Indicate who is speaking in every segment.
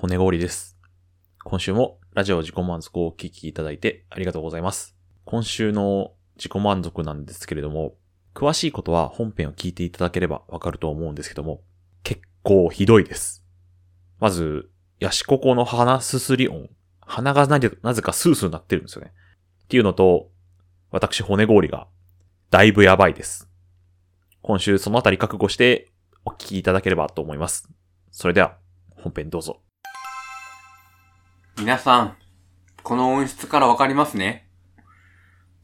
Speaker 1: 骨氷です。今週もラジオ自己満足をお聞きいただいてありがとうございます。今週の自己満足なんですけれども、詳しいことは本編を聞いていただければわかると思うんですけども、結構ひどいです。まず、ヤシココの鼻すすり音。鼻がなぜなぜかスースーなってるんですよね。っていうのと、私骨氷がだいぶやばいです。今週そのあたり覚悟してお聞きいただければと思います。それでは、本編どうぞ。
Speaker 2: 皆さん、この音質からわかりますね？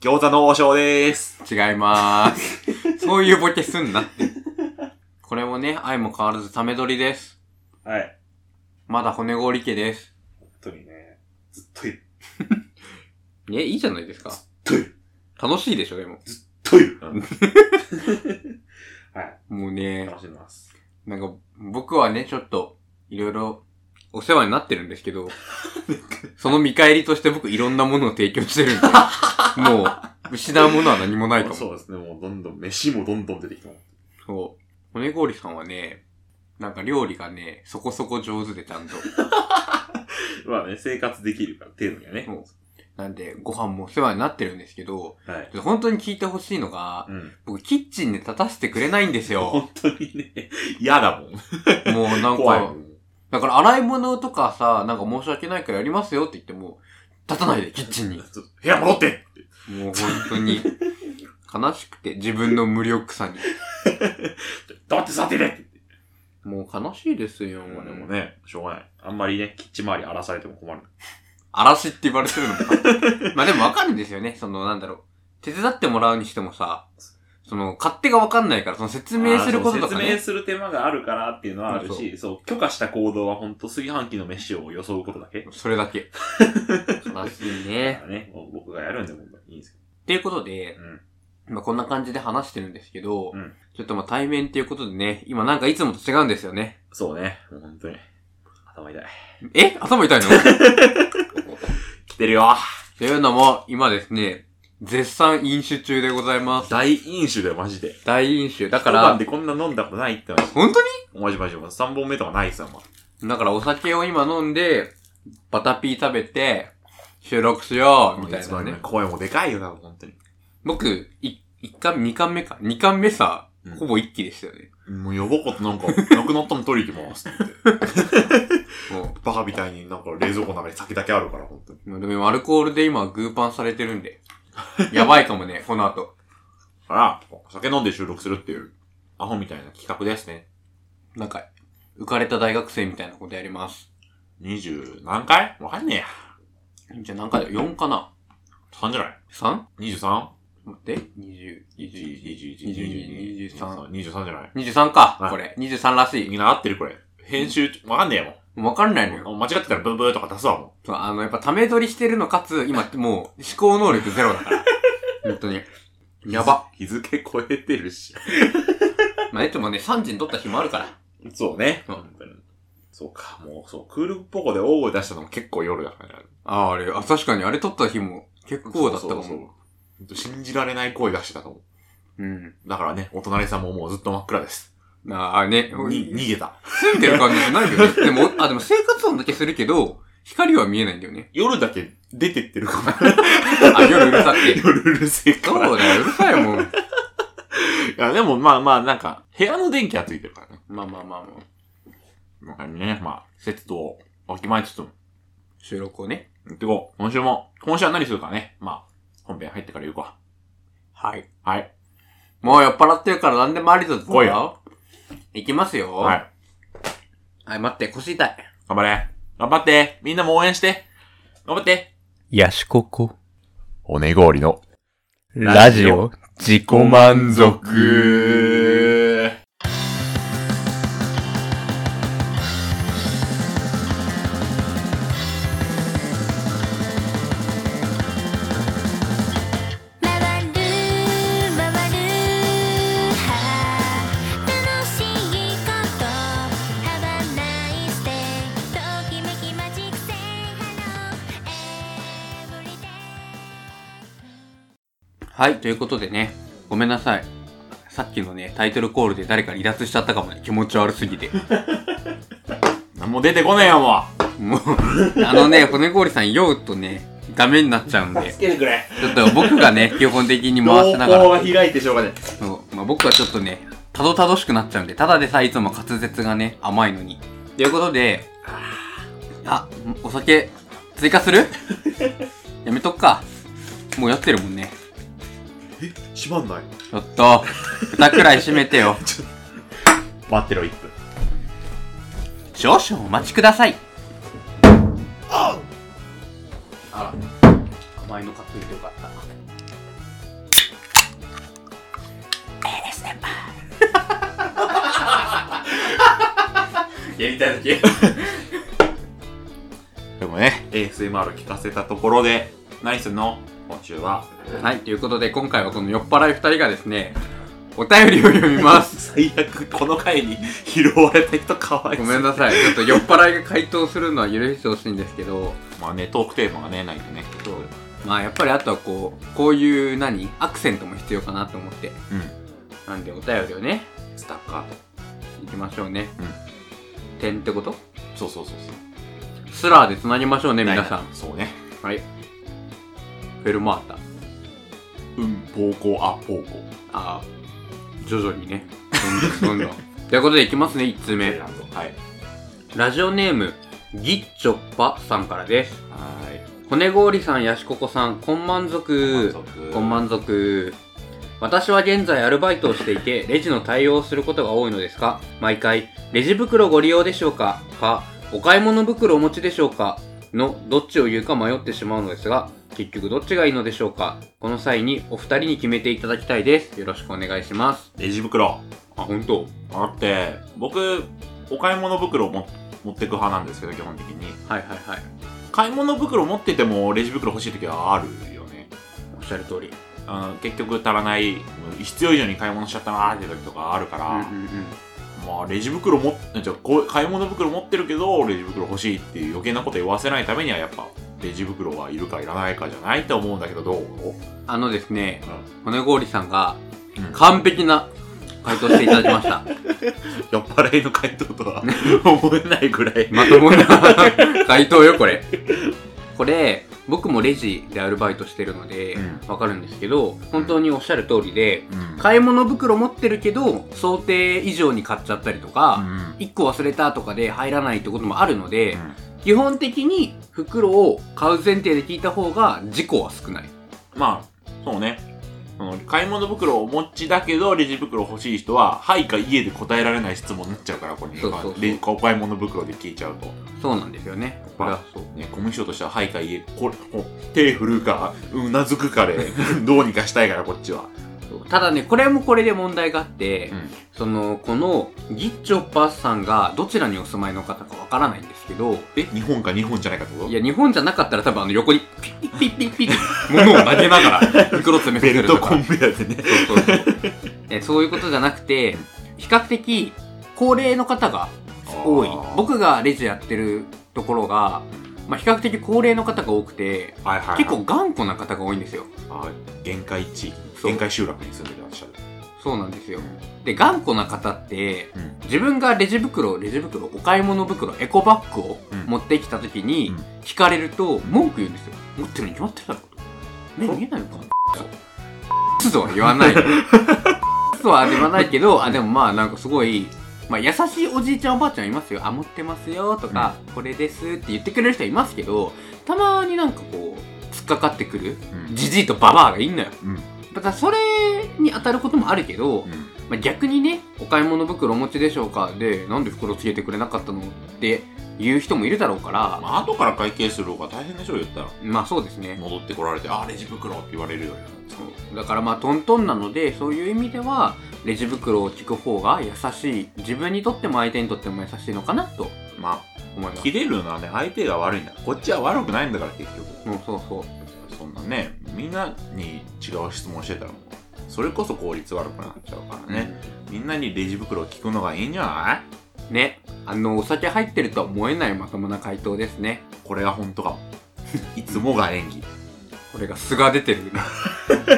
Speaker 1: 餃子の王将でーす。
Speaker 2: 違いまーす。そういうボケすんなって。これもね、愛も変わらずため撮りです。
Speaker 1: はい。
Speaker 2: まだ骨氷家です。
Speaker 1: 本当にね、ずっといる。
Speaker 2: え、いいじゃないですか。
Speaker 1: といる。
Speaker 2: 楽しいでしょ、でも。
Speaker 1: といる。はい。
Speaker 2: もうね、
Speaker 1: 楽しんでます。
Speaker 2: なんか、僕はね、ちょっと、いろいろ、お世話になってるんですけど、その見返りとして僕いろんなものを提供してるんで、もう、失うものは何もないと思う。
Speaker 1: そうですね、もうどんどん、飯もどんどん出てきた。
Speaker 2: そう。骨氷さんはね、なんか料理がね、そこそこ上手でちゃんと。
Speaker 1: まあね、生活できるから、程度にはね。
Speaker 2: そうなんで、ご飯もお世話になってるんですけど、
Speaker 1: はい。
Speaker 2: 本当に聞いてほしいのが、
Speaker 1: うん。
Speaker 2: 僕キッチンで立たせてくれないんですよ。
Speaker 1: 本当にね、嫌だもん。
Speaker 2: もうなんか。だから洗い物とかさ、なんか申し訳ないからやりますよって言っても、立たないで、キッチンに。
Speaker 1: 部屋戻って
Speaker 2: もう本当に、悲しくて、自分の無力さに。
Speaker 1: 黙って座ってねって
Speaker 2: もう悲しいですよ。
Speaker 1: まあでもね、しょうがない。あんまりね、キッチン周り荒らされても困る。
Speaker 2: 嵐って言われてるのもさ。まあでもわかるんですよね。その、なんだろう。手伝ってもらうにしてもさ、その、勝手がわかんないから、その説明することとかね。
Speaker 1: 説明する手間があるからっていうのはあるし、そう許可した行動は本当炊飯器の飯を装うことだけ。
Speaker 2: それだけ。悲しい
Speaker 1: だ
Speaker 2: ね
Speaker 1: ね、僕がやるんでもいいんですけ
Speaker 2: っていうことで
Speaker 1: ど。、うん。
Speaker 2: まあこんな感じで話してるんですけど、
Speaker 1: うん
Speaker 2: ちょっとまあ対面っていうことでね、今なんかいつもと違うんですよね。
Speaker 1: そうね、もう本当に。頭痛い。
Speaker 2: え？頭痛いの？
Speaker 1: 来てるよ
Speaker 2: というのも、今ですね、絶賛飲酒中でございます。
Speaker 1: 大飲酒だよ、マジで。
Speaker 2: 大飲酒。だ
Speaker 1: だから、
Speaker 2: から
Speaker 1: で、こんな飲んだことないってマジ
Speaker 2: 本当に
Speaker 1: マジマジマジ。3本目とかないっすよ、も
Speaker 2: だからお酒を今飲んで、バタピー食べて、収録しよう、みたいなね。
Speaker 1: 声もでかいよ、多分、本当に。
Speaker 2: 僕、い、一巻、二巻目か。二巻目さ
Speaker 1: うん、
Speaker 2: ほぼ一気でしたよね。
Speaker 1: もうやばかった、なんか、なくなったの取り行きますって。
Speaker 2: も
Speaker 1: バカみたいになんか冷蔵庫の中に酒だけあるから、本当に。
Speaker 2: でもアルコールで今、グーパンされてるんで。やばいかもね、この後。
Speaker 1: あら、酒飲んで収録するっていう、アホみたいな企画ですね。
Speaker 2: なんか、浮かれた大学生みたいなことやります。
Speaker 1: 20何回？わかんねえや。
Speaker 2: じゃあ何回だ ?4 かな
Speaker 1: 3じゃない
Speaker 2: ?3?
Speaker 1: ?23?
Speaker 2: 待って、20、20、
Speaker 1: 21、22、23、23じゃない
Speaker 2: ？23か、
Speaker 1: はい
Speaker 2: これ。23らし
Speaker 1: みんな合ってるこれ。編集、わかんねえよ、も
Speaker 2: い。わかんないのよ。
Speaker 1: う。間違ってたらブーブーとか出すわ、も
Speaker 2: そうあの、やっぱため撮りしてるのかつ、今もう思考能力ゼロだから。本当に。
Speaker 1: う。
Speaker 2: やば。。
Speaker 1: 日付超えてるし。
Speaker 2: まあ、いつもね、3時に撮った日もあるから。
Speaker 1: そうね。
Speaker 2: うん
Speaker 1: 本当に。そうか、もう、そう、クールポコで大声出したのも結構夜だからね。
Speaker 2: ああ、あれ、あ、確かにあれ撮った日も結構だったか
Speaker 1: そうそうそう
Speaker 2: も。
Speaker 1: 本当信じられない声出してたと思
Speaker 2: うん。
Speaker 1: う。だからね、お隣さんももうずっと真っ暗です。
Speaker 2: ああ、ね。
Speaker 1: に、逃げた。
Speaker 2: 住んでる感じじゃないよね。でも、あ、でも生活音だけするけど、光は見えないんだよね。
Speaker 1: 夜だけ出てってるか
Speaker 2: あ、夜うるさく
Speaker 1: ら。
Speaker 2: て。
Speaker 1: 夜うるせえから。
Speaker 2: そうだよ、うるさいもん。
Speaker 1: いや、でもまあまあ、なんか、部屋の電気はついてるからね。
Speaker 2: まあまあまあまあ。
Speaker 1: まあね、まあ、節度をわきまえつつも、
Speaker 2: 収録をね。
Speaker 1: 行ってこう。今週も、今週は何するかね。まあ、本編入ってから言うか。
Speaker 2: はい。
Speaker 1: はい。
Speaker 2: もう酔っ払ってるから何でもありだぞ。
Speaker 1: 来いよ。
Speaker 2: いきますよ。
Speaker 1: は。い。
Speaker 2: はい、待って、腰痛い。
Speaker 1: 頑張れ。頑張って。みんなも応援して。頑張って。
Speaker 3: ヤシココ。
Speaker 1: 骨氷の
Speaker 3: ラジオ自己満足。
Speaker 2: はい、ということでね、ごめんなさい。さっきのね、タイトルコールで誰か離脱しちゃったかもね、気持ち悪すぎて。
Speaker 1: 何も出てこねえよ、もう。
Speaker 2: もう、あのね、骨氷さん酔うとね、ダメになっちゃうんで、
Speaker 1: けてくれ。
Speaker 2: ちょっと僕がね、基本的に回しながら、
Speaker 1: が開いてしょうがない。
Speaker 2: そうまあ、僕はちょっとね、たどたどしくなっちゃうんで、ただでさえいつも滑舌がね、甘いのに。ということで、あ、お酒、追加する？やめとくか。もう酔ってるもんね。
Speaker 1: 閉まんない？
Speaker 2: ちょっと、蓋くらい閉めてよ。
Speaker 1: 待ってろ、1分。
Speaker 2: 少々お待ちください。あら、甘いの買っといてよかった。
Speaker 1: やりたいだけ。でもね、ASMR 聞かせたところで、何すんの今週は。
Speaker 2: はい、ということで今回はこの酔っ払い二人がですね、お便りを読みます。
Speaker 1: 最悪、この回に拾われた人かわいそう。
Speaker 2: ごめんなさい。ちょっと酔っ払いが回答するのは許してほしいんですけど、
Speaker 1: まあね、トークテーマがね、ないとね。
Speaker 2: そうまあやっぱりあとはこう、こういう何アクセントも必要かなと思って。
Speaker 1: うん。
Speaker 2: なんでお便りをね、
Speaker 1: スタッカート。
Speaker 2: いきましょうね。
Speaker 1: うん。
Speaker 2: 点ってこと？
Speaker 1: そうそうそうそう。
Speaker 2: スラーで繋ぎましょうね、皆さん。
Speaker 1: そうね。
Speaker 2: はい。フェルマータ。
Speaker 1: うん、ポーコ、あ、ポーコ。
Speaker 2: ああ、徐々にね。どんどんどんどん。ということでいきますね、1通目。
Speaker 1: はい。
Speaker 2: ラジオネーム、ギッチョッパさんからです。
Speaker 1: はい。
Speaker 2: 骨氷さん、ヤシココさん、こんまん族。こんまん族。私は現在アルバイトをしていて、レジの対応をすることが多いのですが、毎回、レジ袋ご利用でしょうか？か、お買い物袋お持ちでしょうか？の、どっちを言うか迷ってしまうのですが、結局どっちがいいのでしょうか？この際にお二人に決めていただきたいです。よろしくお願いします。
Speaker 1: レジ袋。
Speaker 2: あ、本当？
Speaker 1: だって、僕、お買い物袋をも持ってく派なんですけど、基本的に。
Speaker 2: はいはいはい。
Speaker 1: 買い物袋持ってても、レジ袋欲しい時はあるよね。
Speaker 2: おっしゃる通り。
Speaker 1: あの結局足らない、必要以上に買い物しちゃったなーって時とかあるから、
Speaker 2: うんうんうん。
Speaker 1: まあ、レジ袋も、じゃあこう買い物袋持ってるけど、レジ袋欲しいっていう余計なこと言わせないためには、やっぱ、レジ袋はいるかいらないかじゃないと思うんだけど、どう？
Speaker 2: あのですね、
Speaker 1: うん
Speaker 2: 骨氷さんが
Speaker 1: うん
Speaker 2: 完璧な回答していただきました。
Speaker 1: 酔っ払いの回答とは 思えないぐらい。
Speaker 2: まともな回答よ、これ。これ、僕もレジでアルバイトしてるので
Speaker 1: う、
Speaker 2: わかるんですけど、本当におっしゃる通りで、
Speaker 1: うん
Speaker 2: 買い物袋持ってるけど、想定以上に買っちゃったりと
Speaker 1: う
Speaker 2: か、
Speaker 1: ん
Speaker 2: 1個忘れたとかで入らないってこともあるので、
Speaker 1: うん
Speaker 2: 基本的に袋を買う前提で聞いた方が事故は少ない。
Speaker 1: まあ、そうね。その買い物袋をお持ちだけど、レジ袋欲しい人は、はいか家で答えられない質問になっちゃうから、これ、
Speaker 2: そうそうそう
Speaker 1: レお買い物袋で聞いちゃうと。
Speaker 2: そうなんですよね。これはそう。
Speaker 1: ね、コミュ障としては、はいか家、これ、こう手振るか、うなずくかで、どうにかしたいから、こっちは。
Speaker 2: ただね、これもこれで問題があって、
Speaker 1: うん
Speaker 2: その、この、ギッチョッパーさんがどちらにお住まいの方かわからないんですけど、
Speaker 1: え、日本か日本じゃないかってこと？
Speaker 2: いや、日本じゃなかったら多分あの横にピッピッピッピッピッって物を投げながら袋詰め
Speaker 1: ベ
Speaker 2: てるとか
Speaker 1: ルトコン。ベヤでね。
Speaker 2: そうそうそうえそういうことじゃなくて、比較的高齢の方が多い。僕がレジやってるところが、まあ、比較的高齢の方が多くて、
Speaker 1: はいはいはい。
Speaker 2: 結構頑固な方が多いんですよ。
Speaker 1: あ限界地域、
Speaker 2: そう
Speaker 1: 限界集落に住んでらっしゃる。
Speaker 2: そうなんですよ。で、頑固な方って、
Speaker 1: うん
Speaker 2: 自分がレジ袋、レジ袋、お買い物袋、エコバッグを
Speaker 1: うん
Speaker 2: 持ってきた時に
Speaker 1: うん、
Speaker 2: 聞かれると、文句言うんですよ。持ってるに決まってるだろと。目見えないのかそう。とは言わない。とは言わないけど、あ、でもまあなんかすごい、まあ優しいおじいちゃんおばあちゃんいますよ。あ、持ってますよとか、これですって言ってくれる人いますけど、たまになんかこう、突っかかってくる、
Speaker 1: うん
Speaker 2: じじいとババアがいんのよ。
Speaker 1: うん。
Speaker 2: だからそれに当たることもあるけど、
Speaker 1: うん。
Speaker 2: まあ、逆にね、お買い物袋お持ちでしょうかで、なんで袋つけてくれなかったのって言う人もいるだろうから、
Speaker 1: まあ、後から会計する方が大変でしょ、言ったら。
Speaker 2: まあそうですね。
Speaker 1: 戻ってこられて、あ、レジ袋って言われるよりは。
Speaker 2: だからまあトントンなので、そういう意味では、レジ袋を聞く方が優しい。自分にとっても相手にとっても優しいのかなと
Speaker 1: まあ、
Speaker 2: 思います。
Speaker 1: 切れるのはね、相手が悪いんだ。こっちは悪くないんだから、結局。
Speaker 2: うん、そうそう。
Speaker 1: そんなね、みんなに違う質問してたらもう、それこそ効率悪くなっちゃうからね。みんなにレジ袋を聞くのがいいんじゃない？
Speaker 2: ね。あの、お酒入ってるとは思えないまともな回答ですね。
Speaker 1: これが本当かも。いつもが演技。
Speaker 2: これが素が出てるね。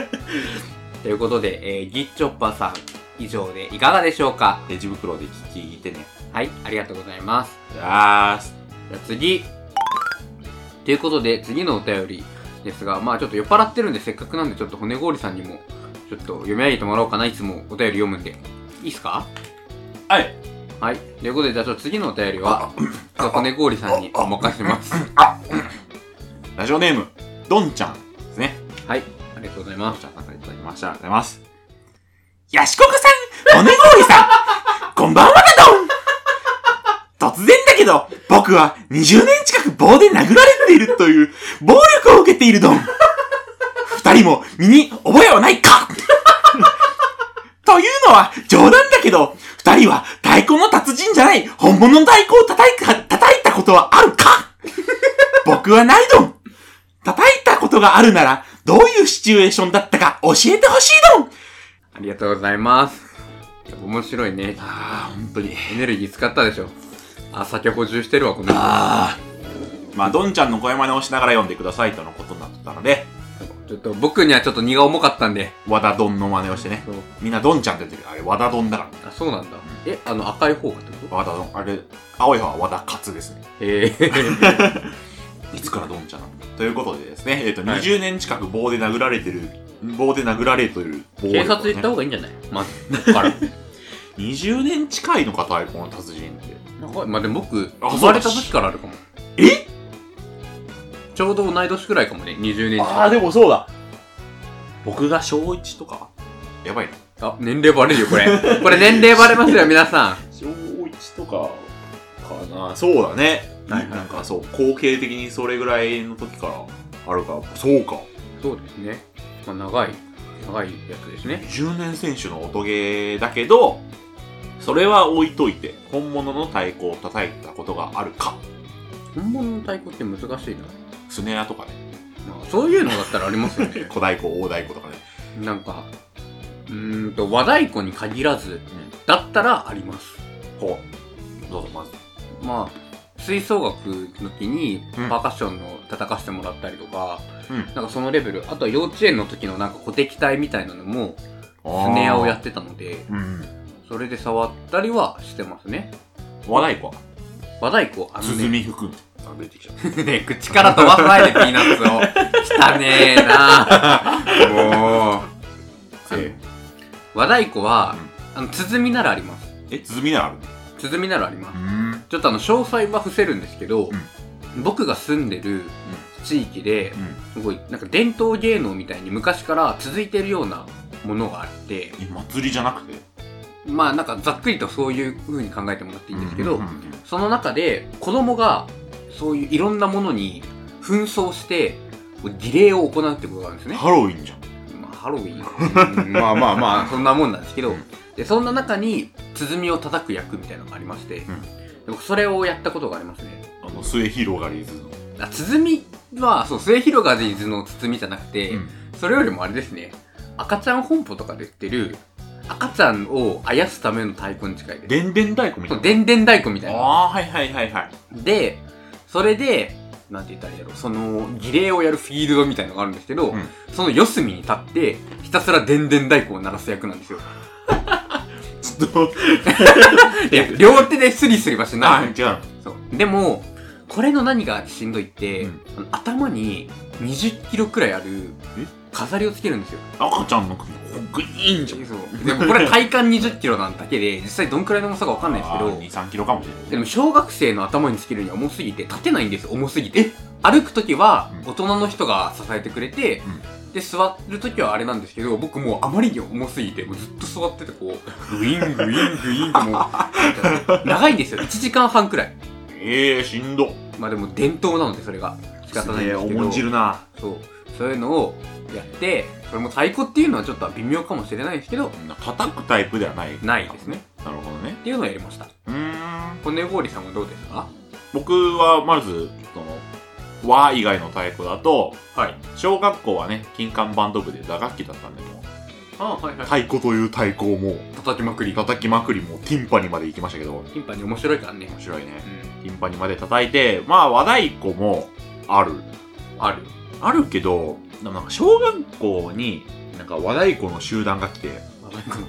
Speaker 2: ということで、えーギッチョッパーさん、以上でいかがでしょうか？
Speaker 1: レジ袋で聞いてね。
Speaker 2: はい、ありがとうございます。
Speaker 1: じゃあ
Speaker 2: 次、ということで、次のお便りですが、まあちょっと酔っ払ってるんで、せっかくなんで、ちょっと骨氷さんにも、ちょっと読み上げてもらおうかな。いつもお便り読むんで。いいっすか？
Speaker 1: はい。
Speaker 2: はい。ということで、じゃあちょっと次のお便りは、ちょっと骨氷さんにお任せします。
Speaker 1: ラジオネーム、ドンちゃんですね。
Speaker 2: はい。ありがとうございます。
Speaker 1: ちゃんからいただきました。ありがとうございます。ヤシココさん、骨氷さん、こんばんはだどん突然だけど、僕は20年近く棒で殴られているという暴力を受けているドン。二人も身に覚えはないかというのは冗談だけど、二人は太鼓の達人じゃない本物の太鼓を叩いか叩いたことはあるか僕はないドン。叩いたことがあるなら、どういうシチュエーションだったか教えてほしいドン
Speaker 2: ありがとうございます。面白いね。
Speaker 1: ああ、本当に。
Speaker 2: エネルギー使ったでしょ。あ、酒補充してるわ、この人。
Speaker 1: ああ。まあ、ドンちゃんの声真似をしながら読んでくださいとのことになってたので、
Speaker 2: ちょっと僕にはちょっと荷が重かったんで。
Speaker 1: 和田ドンの真似をしてね。
Speaker 2: そう
Speaker 1: みんなドンちゃんって言ってるけど、あれ和田ドンだか
Speaker 2: あ、そうなんだ。え、あの赤い方がってこ
Speaker 1: ら。和田ドン。あれ、青い方は和田勝ですね。
Speaker 2: とええ
Speaker 1: いつからドンちゃんなの？ということでですね、えっ、と、
Speaker 2: はい
Speaker 1: 20年近く棒で殴られてる、棒で殴られてる暴
Speaker 2: 警
Speaker 1: 力をね
Speaker 2: 察行った方がいいんじゃない？まず。だから。
Speaker 1: 20年近いのか、太鼓の達人って。
Speaker 2: まあでも僕、
Speaker 1: あ
Speaker 2: 生まれた時からあるかも。
Speaker 1: え？
Speaker 2: ちょうど同い年くらいかもね、20年。
Speaker 1: ああ、でもそうだ。僕が小1とか？やばいな。
Speaker 2: あ、年齢バレるよ、これ。これ年齢バレますよ、皆さん。
Speaker 1: 小1とかかなそうだね、
Speaker 2: はいはい
Speaker 1: なんかそう後継的にそれぐらいの時からあるからそうか
Speaker 2: そうですね。まあ、長い、長いやつですね。
Speaker 1: 10年選手の音ゲーだけどそれは置いといて本物の太鼓を叩いたことがあるか
Speaker 2: 本物の太鼓って難しいな。
Speaker 1: スネアとかね。
Speaker 2: まあ、そういうのだったらありますよね。
Speaker 1: 小太鼓大太鼓とかね。
Speaker 2: なんか、うーんと、和太鼓に限らず、だったらあります。
Speaker 1: ほう。どうぞまず。
Speaker 2: まあ、吹奏楽の時に
Speaker 1: うん。
Speaker 2: パーカッションの叩かせてもらったりとか、
Speaker 1: うん。
Speaker 2: なんかそのレベル、あとは幼稚園の時のなんか鼓笛隊みたいなのも、スネアをやってたので、
Speaker 1: うん
Speaker 2: それで触ったりはしてますね。
Speaker 1: 和太鼓は？
Speaker 2: 和太鼓、あのね、
Speaker 1: 鼓吹くあ出てきちゃった。
Speaker 2: ね、口から飛ばさないでピーナッツを。汚ねえな。もう。
Speaker 1: え
Speaker 2: 和太鼓は、あの、鼓ならあります。
Speaker 1: え鼓ならある
Speaker 2: 鼓ならあります。
Speaker 1: ん。
Speaker 2: ちょっとあの、詳細は伏せるんですけど、僕が住んでる地域で、すごい、なんか伝統芸能みたいに昔から続いてるようなものがあって、
Speaker 1: え祭りじゃなくて？
Speaker 2: まあなんかざっくりとそういう風に考えてもらっていいんですけど、
Speaker 1: うんうん。
Speaker 2: その中で子供がそういういろんなものに紛争して、儀礼を行うってことがあるんですね。
Speaker 1: ハロウィンじゃん。
Speaker 2: まあ、ハロウィン、う んまあまあまあ、そんなもんなんですけど、
Speaker 1: うん。
Speaker 2: で、そんな中に、鼓を叩く役みたいなのがありまして、
Speaker 1: ん。
Speaker 2: で僕それをやったことがありますね。
Speaker 1: あの末広がりずの。
Speaker 2: あ鼓は、そう、末広がりずの鼓じゃなくて、
Speaker 1: うん。
Speaker 2: それよりもあれですね、赤ちゃん本舗とかで売ってる、赤ちゃんをあやすための太鼓に近いです。
Speaker 1: でんでん太鼓みた
Speaker 2: そ、
Speaker 1: いうな。
Speaker 2: でんでん太鼓みたいな。
Speaker 1: ああーはいはいはいはい。
Speaker 2: で、それで、なんて言ったらいいやろ、その、儀礼をやるフィールドみたいなのがあるんですけど、
Speaker 1: うん
Speaker 2: その四隅に立って、ひたすらでんでん太鼓を鳴らす役なんですよ。
Speaker 1: ちょっと
Speaker 2: いや、両手でスリスリはし
Speaker 1: あ
Speaker 2: ない。
Speaker 1: 違う
Speaker 2: そう。でも、これの何がしんどいって、
Speaker 1: うん
Speaker 2: あの頭に20キロくらいある
Speaker 1: え？
Speaker 2: 飾りをつけるんですよ。
Speaker 1: 赤ちゃんの首？グイーンじゃん。
Speaker 2: そう。でもこれ体感20キロなんだけで、実際どんくらいの重さかわかんないですけど、
Speaker 1: 23キロかもしれない。
Speaker 2: でも小学生の頭につけるには重すぎて立てないんですよ重すぎて。歩く時は
Speaker 1: うん。
Speaker 2: 大人の人が支えてくれて、で座る時はあれなんですけど僕もうあまりに重すぎてもうずっと座っててこうグイングイングインってもう 長いんですよ。1時間半くらい。
Speaker 1: ええー、しんど。
Speaker 2: まあでも伝統なのでそれが。仕方ないんですけど。
Speaker 1: 重んじるな。
Speaker 2: そうそういうのをやってそれも太鼓っていうのはちょっと微妙かもしれないですけど
Speaker 1: 叩くタイプではない。
Speaker 2: ないですね。
Speaker 1: なるほどね。
Speaker 2: っていうのをやりました。
Speaker 1: うーん。
Speaker 2: 骨氷さんはどうですか？
Speaker 1: 僕はまずその和以外の太鼓だと
Speaker 2: はい。
Speaker 1: 小学校はね金管バンド部で打楽器だったんでもう
Speaker 2: あはいはい。
Speaker 1: 太鼓という太鼓をもう
Speaker 2: 叩きまくり。
Speaker 1: 叩きまくりもうティンパニまで行きましたけど。
Speaker 2: 頻繁に面白いからね。
Speaker 1: 面白いね。
Speaker 2: うん。
Speaker 1: ティンパニまで叩いてまあ和太鼓もある。
Speaker 2: ある
Speaker 1: あるけどなんか小学校になんか和太鼓の集団が来て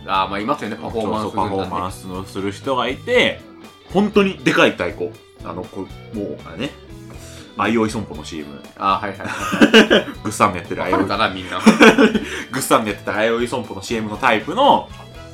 Speaker 2: あーまあいますよねパフォーマンス
Speaker 1: そうそうパフォーマン
Speaker 2: ス
Speaker 1: スのする人がいて本当にでかい太鼓あのこもうあれねあいおい損保の CM。
Speaker 2: あはいはいは
Speaker 1: グッサンのやって
Speaker 2: い。
Speaker 1: るあいおい
Speaker 2: わかるかな、みんな。
Speaker 1: グッサンでやってたあいおい損保の CM のタイプの、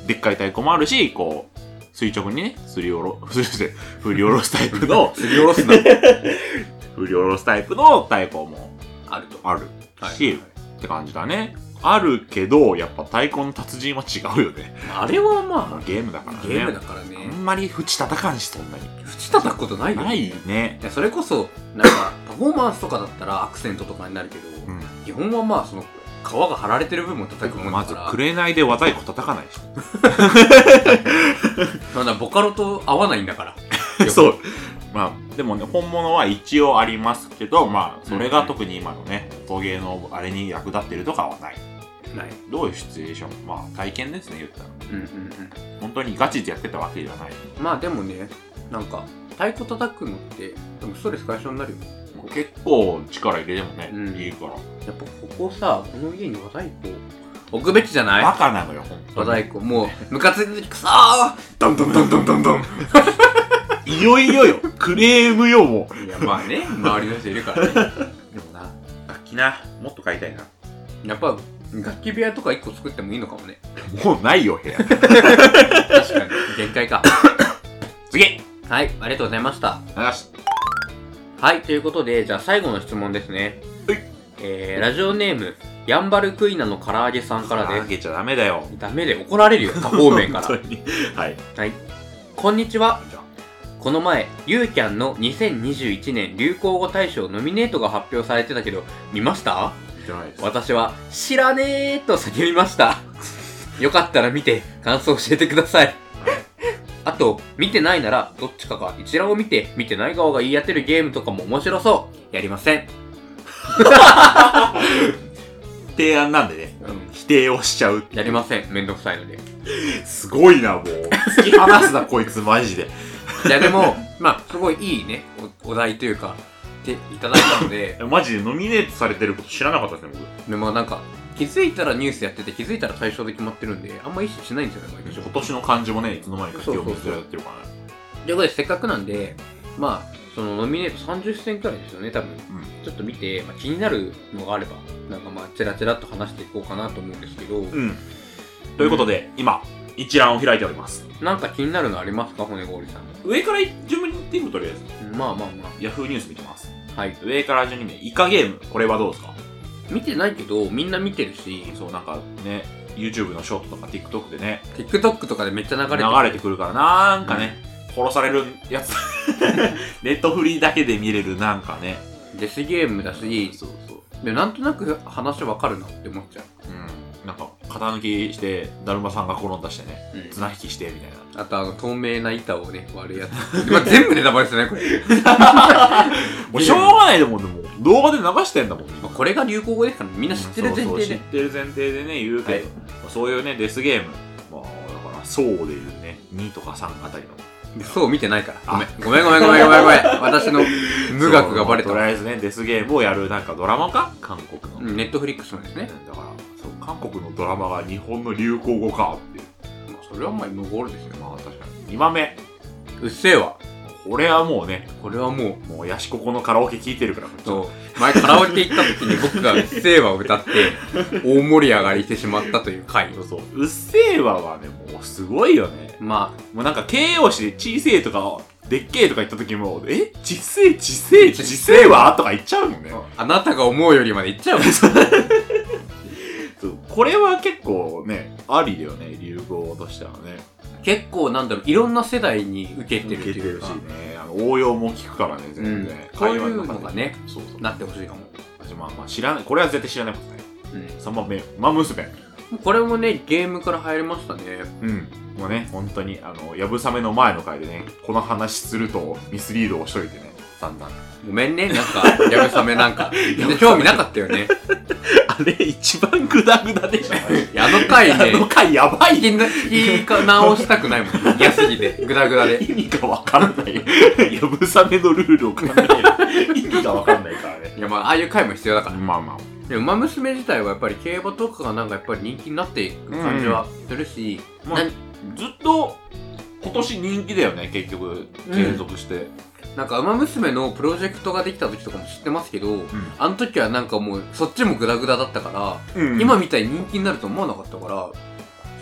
Speaker 1: でっかい太鼓もあるし、こう、垂直にね、すりおろ、すりして振り下ろすタイプの、
Speaker 2: すりおろすな。
Speaker 1: 振り下ろすタイプの太鼓も
Speaker 2: あると。
Speaker 1: ある
Speaker 2: はい
Speaker 1: し、って感じだね。あるけど、やっぱ太鼓の達人は違うよね。
Speaker 2: あれはま
Speaker 1: ゲームだから
Speaker 2: あ、
Speaker 1: ね。
Speaker 2: ゲームだから
Speaker 1: あ
Speaker 2: ね。
Speaker 1: んまり縁叩かんし、そんなに。
Speaker 2: 縁叩くことないよ。
Speaker 1: ないね
Speaker 2: それこそ、なんか、パフォーマンスとかだったらアクセントとかになるけど、
Speaker 1: うん。
Speaker 2: 基本はまあ、その、皮が張られてる部分を叩くもんだ
Speaker 1: まず、
Speaker 2: から、
Speaker 1: 紅で和太鼓叩かないし。
Speaker 2: なんだ、ボカロと合わないんだから。
Speaker 1: そう。まあ、でもね、本物は一応ありますけど、まあ、それが特に今のね、陶芸のあれに役立ってるとかはない。
Speaker 2: ない。
Speaker 1: どういうシチュエーション？まあ、体験ですね、言ったら。
Speaker 2: うんうんうん。
Speaker 1: 本当にガチでやってたわけではない。
Speaker 2: まあでもね、なんか、太鼓叩くのって、でもストレス解消になるよ。
Speaker 1: 結構力入れてもね、
Speaker 2: うん
Speaker 1: いいから。
Speaker 2: やっぱここさ、この家に和太鼓置くべきじゃない？
Speaker 1: バカなのよ、本当に。
Speaker 2: 和太鼓。もう、ムカついてきくそー
Speaker 1: ドンドンドンドンドンドン。いよいよよ。クレームよ、もう。
Speaker 2: いや、まあね、周りの人いるからね。
Speaker 1: でもな、楽器な、もっと買いたいな。
Speaker 2: やっぱ、楽器部屋とか一個作ってもいいのかもね。
Speaker 1: もうないよ、部屋。
Speaker 2: 確かに。限界か。
Speaker 1: 次
Speaker 2: はい、ありがとうございました。
Speaker 1: よし。
Speaker 2: はい、ということで、じゃあ最後の質問ですね。
Speaker 1: はい。
Speaker 2: えー、ラジオネーム、ヤンバルクイナの唐揚げさんからです。
Speaker 1: あげちゃダメだよ。
Speaker 2: ダメで怒られるよ、多方面から。
Speaker 1: 本当に。はい。
Speaker 2: はい。こんにちは。
Speaker 1: じゃあ
Speaker 2: この前、ユーキャンの2021年流行語大賞ノミネートが発表されてたけど、見ました？
Speaker 1: じゃないです。
Speaker 2: 私は、知らねーと叫びました。よかったら見て、感想教えてください。あと、見てないなら、どっちかが一覧を見て、見てない側が言い当てるゲームとかも面白そう。やりません。
Speaker 1: 提案なんでね、
Speaker 2: うん。
Speaker 1: 否定をしちゃう。
Speaker 2: やりません。めんどくさいので。
Speaker 1: すごいな、もう。突き放すな、こいつ、マジで。
Speaker 2: いや、でも、まあ、すごいいいね、おお題というか、っていただいたので、
Speaker 1: マジでノミネートされてること知らなかったですね、僕。
Speaker 2: でもなんか、気づいたらニュースやってて、気づいたら対象で決まってるんで、あんま意識しないんですよね、毎年。
Speaker 1: 今年の漢字もね、いつの間にか清水でやってるからね。
Speaker 2: ということで、せっかくなんで、まあ、そのノミネート30選くらいですよね、多分。ちょっと見て、まあ、気になるのがあれば、なんかまあ、チラチラっと話していこうかなと思うんですけど、
Speaker 1: うん。うん。ということで、今、一覧を開いております。
Speaker 2: なんか気になるのありますか、骨氷さん。
Speaker 1: 上から順番に言っていくとりあえず。
Speaker 2: まあまあま
Speaker 1: ヤフーニュース見てます。
Speaker 2: あ。はい。
Speaker 1: 上から順にね、イカゲーム。これはどうですか？
Speaker 2: 見てないけど、みんな見てるし、
Speaker 1: そう、なんかね、YouTube のショートとか TikTok でね、
Speaker 2: TikTok とかでめっちゃ流れて
Speaker 1: 流れてくるから、なんかね、殺されるやつ。ネットフリーだけで見れるなんかね。
Speaker 2: デスゲームだし、
Speaker 1: そうそう。
Speaker 2: でなんとなく話わかるなって思っちゃ
Speaker 1: うん。なんか、型抜きして、だるまさんが転んだしてね、
Speaker 2: う。うん。
Speaker 1: 綱引きして、みたいな。
Speaker 2: あとあの透明な板をね割るやつ。まあ全部ネタバレですねこれ、
Speaker 1: もうしょうがないでもん、でも、動画で流してんだもん。
Speaker 2: まあ、これが流行語ですからみんな知ってる前
Speaker 1: そうそう知ってる前提でね、言うけど、
Speaker 2: はい。
Speaker 1: まあそういうね、デスゲーム。まあ、だから、そうでいうね、2とか3あたりの。
Speaker 2: そう見てないから。ごめんごめんごめんごめんごめんごめん。私の無学がバレた。
Speaker 1: そうとりあえずね、デスゲームをやるなんかドラマか？韓国の。
Speaker 2: ネットフリックスのですね、
Speaker 1: だから、韓国のドラマが日本の流行語かっていう。
Speaker 2: まあ、それはまあ無ゴールですよ
Speaker 1: まあ確かに。2番目。
Speaker 2: うっせえわ
Speaker 1: これはもうね、
Speaker 2: これはもう
Speaker 1: もうヤシココのカラオケ聞いてるから、
Speaker 2: そう前カラオケ行った時に僕が「うっせえわ」を歌って 大盛り上がりしてしまったという回
Speaker 1: そうそう。うっせぇわはね、もうすごいよね。
Speaker 2: ま
Speaker 1: もうなんか形容詞で小せえとか、でっけえとか言った時も、え？ちっせえちっせえ ちっせえわ？とか言っちゃうもんね。
Speaker 2: ああなたが思うよりまで言っちゃう
Speaker 1: そう これは結構ね、ありだよね、流行としてはね。
Speaker 2: 結構なんだろういろんな世代に受けてるっていうか
Speaker 1: 受けてるしね。あの応用も聞くからね、全然。
Speaker 2: うんそういうのがね。
Speaker 1: そうそう。
Speaker 2: なってほしいかも、
Speaker 1: 私まあまあ知らない、これは絶対知らないことね。
Speaker 2: うん
Speaker 1: 3番目、マ娘。
Speaker 2: これもね、ゲームから入りましたね。
Speaker 1: うん。もうね、本当に、あの、やぶさめの前の回でね、この話するとミスリードをしといてね、散々。
Speaker 2: ごめんね、なんか、やぶさめなんか、みんな興味なかったよね。
Speaker 1: あれ、一番グダグダでしょ。
Speaker 2: あの回ね、
Speaker 1: あの回やばい
Speaker 2: 聞きな聞き直したくないもん。嫌すぎて、グダグダで。
Speaker 1: 意味がわからない。やぶさめのルールを考える。意味がわかんないからね。
Speaker 2: いや、まあ、ああいう回も必要だから。
Speaker 1: まあまあ。
Speaker 2: でも、馬娘自体はやっぱり競馬とかがなんかやっぱり人気になっていく感じはするし、
Speaker 1: まあ
Speaker 2: なん
Speaker 1: ずっと、今年人気だよね、結局、継続して。
Speaker 2: なんか、ウマ娘のプロジェクトができた時とかも知ってますけど、
Speaker 1: ん
Speaker 2: あの時はなんかもう、そっちもグダグダだったから、
Speaker 1: うん
Speaker 2: 今みたいに人気になると思わなかったから、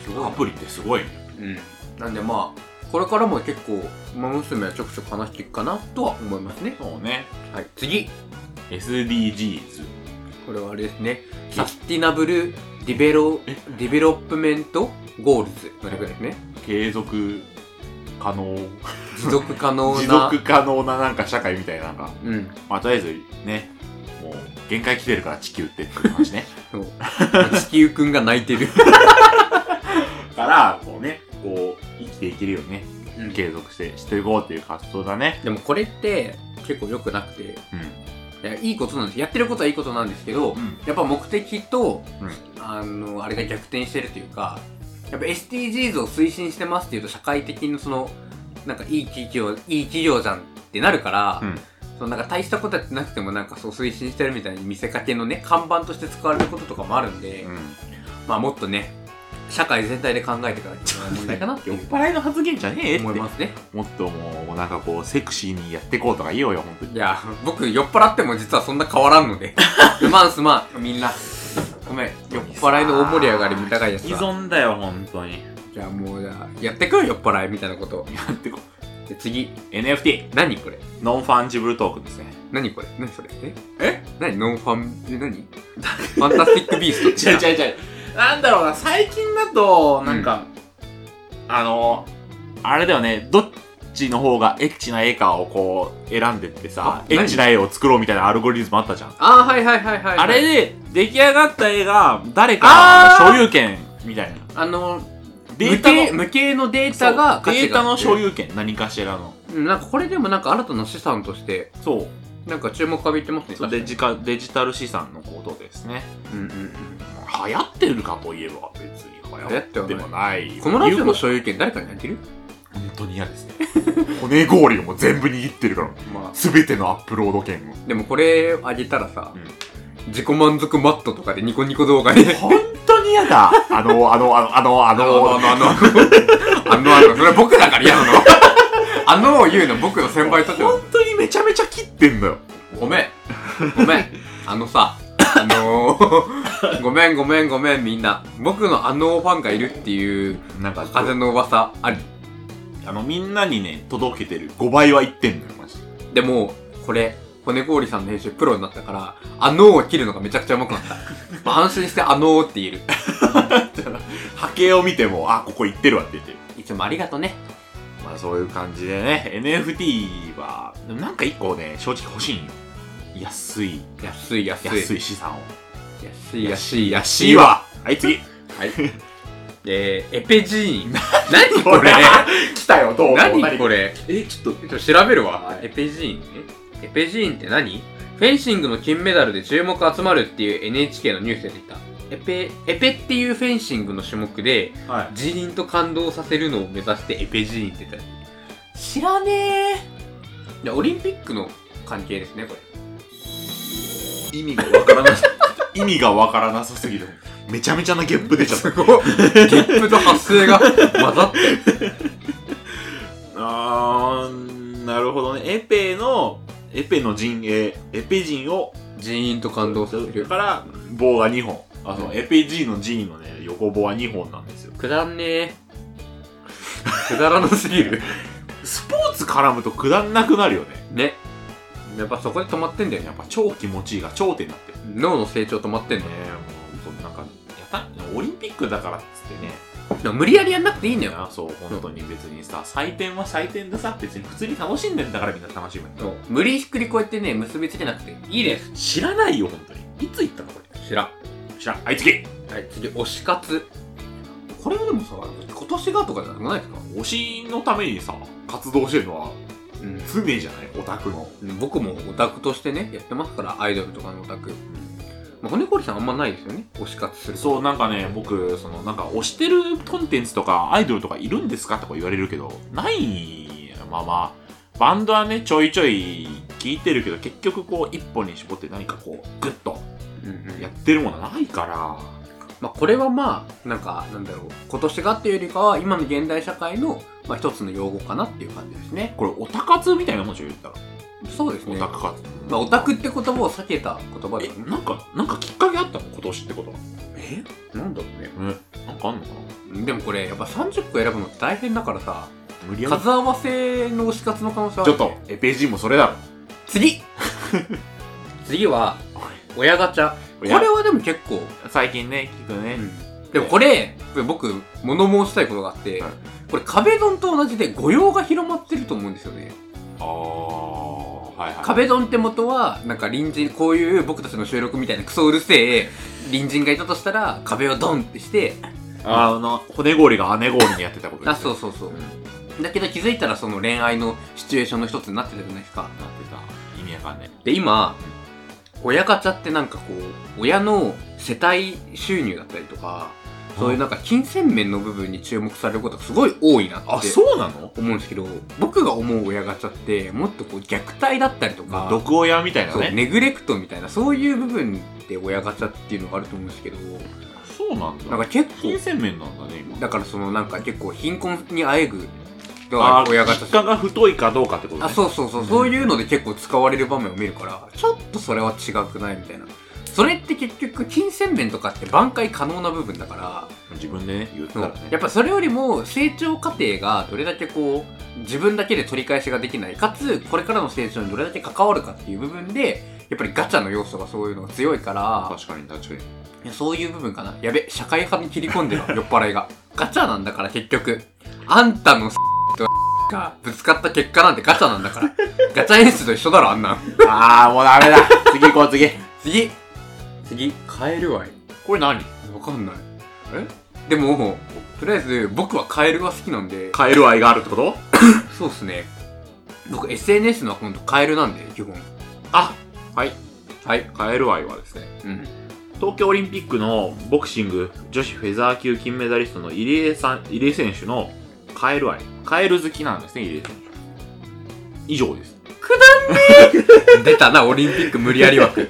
Speaker 2: すごいな。
Speaker 1: アプリってすごいね。
Speaker 2: うん。なんでまあ、これからも結構、ウマ娘はちょくちょく話していくかなとは思いますね。
Speaker 1: そうね。
Speaker 2: はい。次。
Speaker 1: SDGs。
Speaker 2: これはあれですね。サスティナブルDevelo、Development Goals のレベルですね。
Speaker 1: 継続可能。
Speaker 2: 持続可能な。
Speaker 1: 持続可能ななんか社会みたいななんか。
Speaker 2: うん。
Speaker 1: まあ、とりあえずね、もう限界来てるから地球ってって話ね。
Speaker 2: 地球くんが泣いてる。
Speaker 1: から、こうね、こう、生きていけるよね。
Speaker 2: うん
Speaker 1: 継続してしていこうっていう活動だね。
Speaker 2: でもこれって結構良くなくて、い
Speaker 1: うん。
Speaker 2: やいいことなんです。やってることはいいことなんですけど、
Speaker 1: うん
Speaker 2: やっぱ目的と、
Speaker 1: うん
Speaker 2: あの、あれが逆転してるというか、やっぱ SDGs を推進してますっていうと社会的にその、なんかいい企業、いい企業じゃんってなるから、
Speaker 1: うん
Speaker 2: そのなんか大したことやってなくてもなんかそう推進してるみたいに見せかけのね、看板として使われることとかもあるんで、
Speaker 1: うん。
Speaker 2: まあもっとね、社会全体で考えていかなきゃいけない問題かなって
Speaker 1: 酔っ払いの発言じゃねえって。
Speaker 2: 思いますね。
Speaker 1: もっともう、なんかこう、セクシーにやっていこうとか言おうよ、本当に。
Speaker 2: いや、僕酔っ払っても実はそんな変わらんので。す まんすまん、みんな。ごめん、酔っ払いの大盛り上がりみたいなやつさ。
Speaker 1: 依存だよ、本当に。
Speaker 2: じゃあもうじゃあ、やってくよ、酔っ払いみたいなこと。
Speaker 1: やってこ
Speaker 2: で、次。
Speaker 1: NFT。
Speaker 2: 何これ？
Speaker 1: Non-Fungible Token ですね。
Speaker 2: 何これ？何それ？え？え？何ノンファン、え、何？ファンタスティックビーストって
Speaker 1: 違う違う違う。なんだろうな、最近だと、なんか、あの、あれだよね、どっちの方がエッチな絵かをこう、選んでってさ
Speaker 2: あ、
Speaker 1: エッチな絵を作ろうみたいなアルゴリズムあったじゃん。
Speaker 2: あー、はいはいはいはい、はい。
Speaker 1: あれで、出来上がった絵が、誰か
Speaker 2: あー
Speaker 1: 所有権みたいな。
Speaker 2: あの、
Speaker 1: データ
Speaker 2: 無形
Speaker 1: の、
Speaker 2: 無形のデータが
Speaker 1: そうデータの所
Speaker 2: 有。
Speaker 1: 有権、何かしらの。
Speaker 2: うんなんかこれでもなんか新たな資産として、
Speaker 1: そう。
Speaker 2: なんか注目浴びてますね。
Speaker 1: そうデジカデジタル資産のことですね。
Speaker 2: うんうんうん。
Speaker 1: 流行ってるかといえば別に流行ってもない。
Speaker 2: このラジオの所有権誰かにやってる？
Speaker 1: 本当に嫌ですね。骨氷をもう全部握ってるから。
Speaker 2: まあ、
Speaker 1: すべてのアップロード権を。
Speaker 2: でもこれあげたらさ、
Speaker 1: うん
Speaker 2: 自己満足マットとかでニコニコ動画で、
Speaker 1: 本当に嫌だ。あの、あの、あの、あの、あ
Speaker 2: あの、
Speaker 1: の、
Speaker 2: あの、あの、あの、あの、それ僕だから嫌なの。あのを言うの僕の先輩たちは
Speaker 1: 本、当にめちゃめちゃ切ってんだよ。
Speaker 2: ごめん。ごめん。あのさ、あのー、ごめんごめんごめんみんな。僕のあのファンがいるっていう
Speaker 1: なんか、
Speaker 2: 風の噂あり？
Speaker 1: あの、みんなにね、届けてる5倍は言ってんのよ、マジで。
Speaker 2: でも、これ、骨氷さんの編集プロになったから、あのーを切るのがめちゃくちゃ上手くなった。まあ安心してあのーって言える。
Speaker 1: 波形を見ても、あ、ここ行ってるわって言ってる。
Speaker 2: いつもありがとね。
Speaker 1: まあそういう感じでね、NFT は、でもなんか一個ね、正直欲しいんよ。安い、
Speaker 2: 安い安い。
Speaker 1: 安い資産を。
Speaker 2: 安い安い安
Speaker 1: 安
Speaker 2: いわ。
Speaker 1: いわはい、次
Speaker 2: はい。で、エペジーン。何これ？
Speaker 1: 来たよ、どうぞ
Speaker 2: 何これ？
Speaker 1: え、ちょっと、
Speaker 2: ちょっと調べるわ。
Speaker 1: はい
Speaker 2: エペジーンね。エペジーンって何？フェンシングの金メダルで注目集まるっていう NHK のニュースで出た。エペ、エペっていうフェンシングの種目で、
Speaker 1: はい。
Speaker 2: ジーンと感動させるのを目指してエペジーンって言ったら知らねえ。オリンピックの関係ですね、これ。
Speaker 1: 意味がわからなさ、意味がわからなさすぎる。めちゃめちゃなゲップ出ちゃった。
Speaker 2: ゲップと発声が混ざって。
Speaker 1: あー、なるほどね。エペの、エペの陣営、エペ陣を、
Speaker 2: ジーンと感動させる。
Speaker 1: から、棒が2本。あ、そう、エペ G の G のね、横棒は2本なんですよ。
Speaker 2: くだんねえ。くだらなすぎる。
Speaker 1: スポーツ絡むとくだんなくなるよね。
Speaker 2: ね。やっぱそこで止まってんだよね
Speaker 1: や。っぱ超気持ちいいが頂点になってる。
Speaker 2: 脳の成長止まってんの
Speaker 1: ねオリンピックだからっつってね。
Speaker 2: でも無理やりやんなくていいんだよ。
Speaker 1: あそう、本当に別にさ、採点は採点でさ、別に普通に楽しんでんだからみんな楽しむ。
Speaker 2: そう無理ひっくりこうやってね、結びつけなくていいです。
Speaker 1: 知らないよ、本当に。いつ言ったのこれ。
Speaker 2: 知らん。
Speaker 1: 知らん。はい、次
Speaker 2: はい、次、推し活。これはでもさ、今年がとかじゃなくないですか？
Speaker 1: 推しのためにさ、活動してるのは
Speaker 2: うん。
Speaker 1: 常じゃない？オタクの。
Speaker 2: 僕もオタクとしてね、やってますから、アイドルとかのオタク。まあ、骨氷さんあんまないですよね、推し活する。
Speaker 1: そう、なんかね、僕、その、なんか、推してるコンテンツとか、アイドルとかいるんですか？とか言われるけど、ない、まあまあ、バンドはね、ちょいちょい聞いてるけど、結局こう、一本に絞って何かこう、グッと
Speaker 2: うんうん
Speaker 1: やってるものないから、
Speaker 2: まあ、これはまあ、なんか、なんだろう、今年がっていうよりかは、今の現代社会の、まあ、一つの用語かなっていう感じですね。
Speaker 1: これ、オタ活みたいなもんでしょ、言ったら。
Speaker 2: そうですね。
Speaker 1: オタ活。
Speaker 2: まあ、オタクって言葉を避けた言葉だよね
Speaker 1: え、。なんか、なんかきっかけあったの？今年ってことは。
Speaker 2: え？なんだろうね。
Speaker 1: え、なんかあんのかな？
Speaker 2: でもこれ、やっぱ30個選ぶのって大変だからさ、
Speaker 1: 無理
Speaker 2: 数合わせの推し活の可能性はある
Speaker 1: ちょっと、エペジもそれだろ。
Speaker 2: 次 次は、親ガチャ。こ
Speaker 1: 親
Speaker 2: れはでも結構、
Speaker 1: 最近ね、聞くね。
Speaker 2: でもこれ、僕、物申したいことがあって、
Speaker 1: はい
Speaker 2: これ壁ドンと同じで御用が広まってると思うんですよね。
Speaker 1: あー、はいはい。
Speaker 2: 壁ドンって元は、なんか隣人、こういう僕たちの収録みたいなクソうるせえ隣人がいたとしたら、壁をドンってして、
Speaker 1: あの、骨氷が羽氷にやってたことです
Speaker 2: あ、そうそうそうう。だけど気づいたらその恋愛のシチュエーションの一つになってたじゃないですか。
Speaker 1: なってた。意味わかんね
Speaker 2: で、今、親ガチャってなんかこう、親の世帯収入だったりとか、そういうなんか金銭面の部分に注目されることがすごい多いなって
Speaker 1: あ、そうなの？
Speaker 2: 思うんですけど、僕が思う親ガチャって、もっとこう虐待だったりとか、
Speaker 1: 毒親みたいなね。
Speaker 2: ネグレクトみたいな、そういう部分で親ガチャっていうのがあると思うんですけど、
Speaker 1: そうなんだ。
Speaker 2: なんか結構
Speaker 1: 金、銭面なんだね、今。
Speaker 2: だからそのなんか結構貧困にあえぐ、
Speaker 1: あ
Speaker 2: 親ガチャ
Speaker 1: が太いかどうかってことね。
Speaker 2: あ、そうそうそう、そういうので結構使われる場面を見るから、ちょっとそれは違くないみたいな。それって結局、金銭面とかって挽回可能な部分だから、
Speaker 1: 自分でね、言ったらね。
Speaker 2: やっぱそれよりも成長過程がどれだけこう、自分だけで取り返しができない、かつ、これからの成長にどれだけ関わるかっていう部分で、やっぱりガチャの要素がそういうのが強いから、
Speaker 1: 確かに確かに。
Speaker 2: いやそういう部分かな。やべ、社会派に切り込んでる 酔っ払いが。ガチャなんだから結局。あんたの とが ぶつかった結果なんてガチャなんだから。ガチャ演出と一緒だろ、あんなん。
Speaker 1: あー、もうダメだ。次行こう、次。
Speaker 2: 次。次、カエルワイ。
Speaker 1: これ何？
Speaker 2: わかんない。え？でも、とりあえず僕はカエルが好きなんで、
Speaker 1: カエル愛があるってこと？
Speaker 2: そうっすね。僕 SNS のアカウントカエルなんで、基本。
Speaker 1: あ、はい。
Speaker 2: はい。
Speaker 1: カエル愛はですね、
Speaker 2: うん。
Speaker 1: 東京オリンピックのボクシング女子フェザー級金メダリストの入江さん、入江選手のカエル愛。カエル好きなんですね、入江選手。以上です。
Speaker 2: 出たな、オリンピック無理やり枠。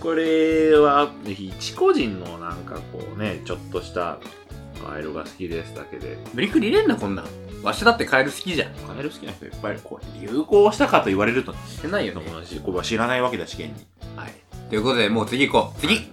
Speaker 1: これは、一個人のなんかこうね、ちょっとしたカエルが好きですだけで、
Speaker 2: 無理くり入れんな、こんなん。わしだってカエル好きじゃん。
Speaker 1: カエル好きな人いっぱいいる。これ流行したかと言われると、
Speaker 2: してないよね。
Speaker 1: 同じ、これは知らないわけだし、現に。
Speaker 2: はい。ということで、もう次行こう。次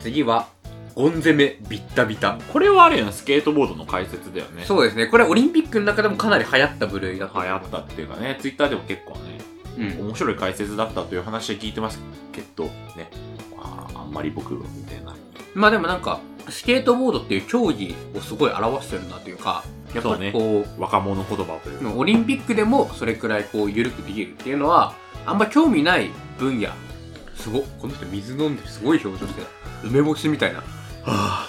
Speaker 2: 次は、ゴン攻めビッタビタ。
Speaker 1: これはあれよね、スケートボードの解説だよね。
Speaker 2: そうですね。これオリンピックの中でもかなり流行った部類だと
Speaker 1: 流行ったっていうかね、ツイッターでも結構ね、
Speaker 2: うん。
Speaker 1: 面白い解説だったという話は聞いてますけど、ね、まあ、あんまり僕みたいな。
Speaker 2: まあでもなんか、スケートボードっていう競技をすごい表してるなというか、やっぱりこ
Speaker 1: 若者言葉というか。
Speaker 2: う、オリンピックでもそれくらいこう、緩くできるっていうのは、あんま興味ない分野。すごっ。この人水飲んですごい表情してた。梅干しみたいな。
Speaker 1: は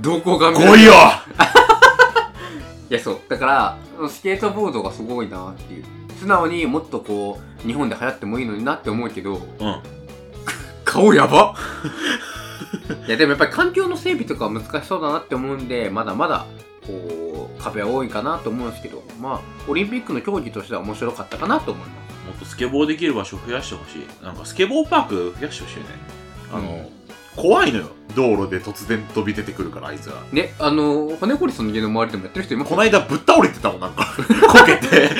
Speaker 2: 瞳孔 が
Speaker 1: ぁ、
Speaker 2: 見え
Speaker 1: 来いよ
Speaker 2: いや、そう。だから、スケートボードがすごいなっていう。素直にもっとこう、日本で流行ってもいいのになって思うけど、
Speaker 1: うん。
Speaker 2: 顔やば いや、でもやっぱり環境の整備とかは難しそうだなって思うんで、まだまだ、こう、壁は多いかなと思うんですけど、まあ、オリンピックの競技としては面白かったかなと思います。
Speaker 1: もっとスケボーできる場所増やしてほしい。なんかスケボーパーク増やしてほしいよね。あの、怖いのよ。道路で突然飛び出てくるから、あいつら。
Speaker 2: ね、あの、骨堀さんの家の周りでもやってる人います
Speaker 1: この間ぶっ倒れてたもん、なんか。こけて。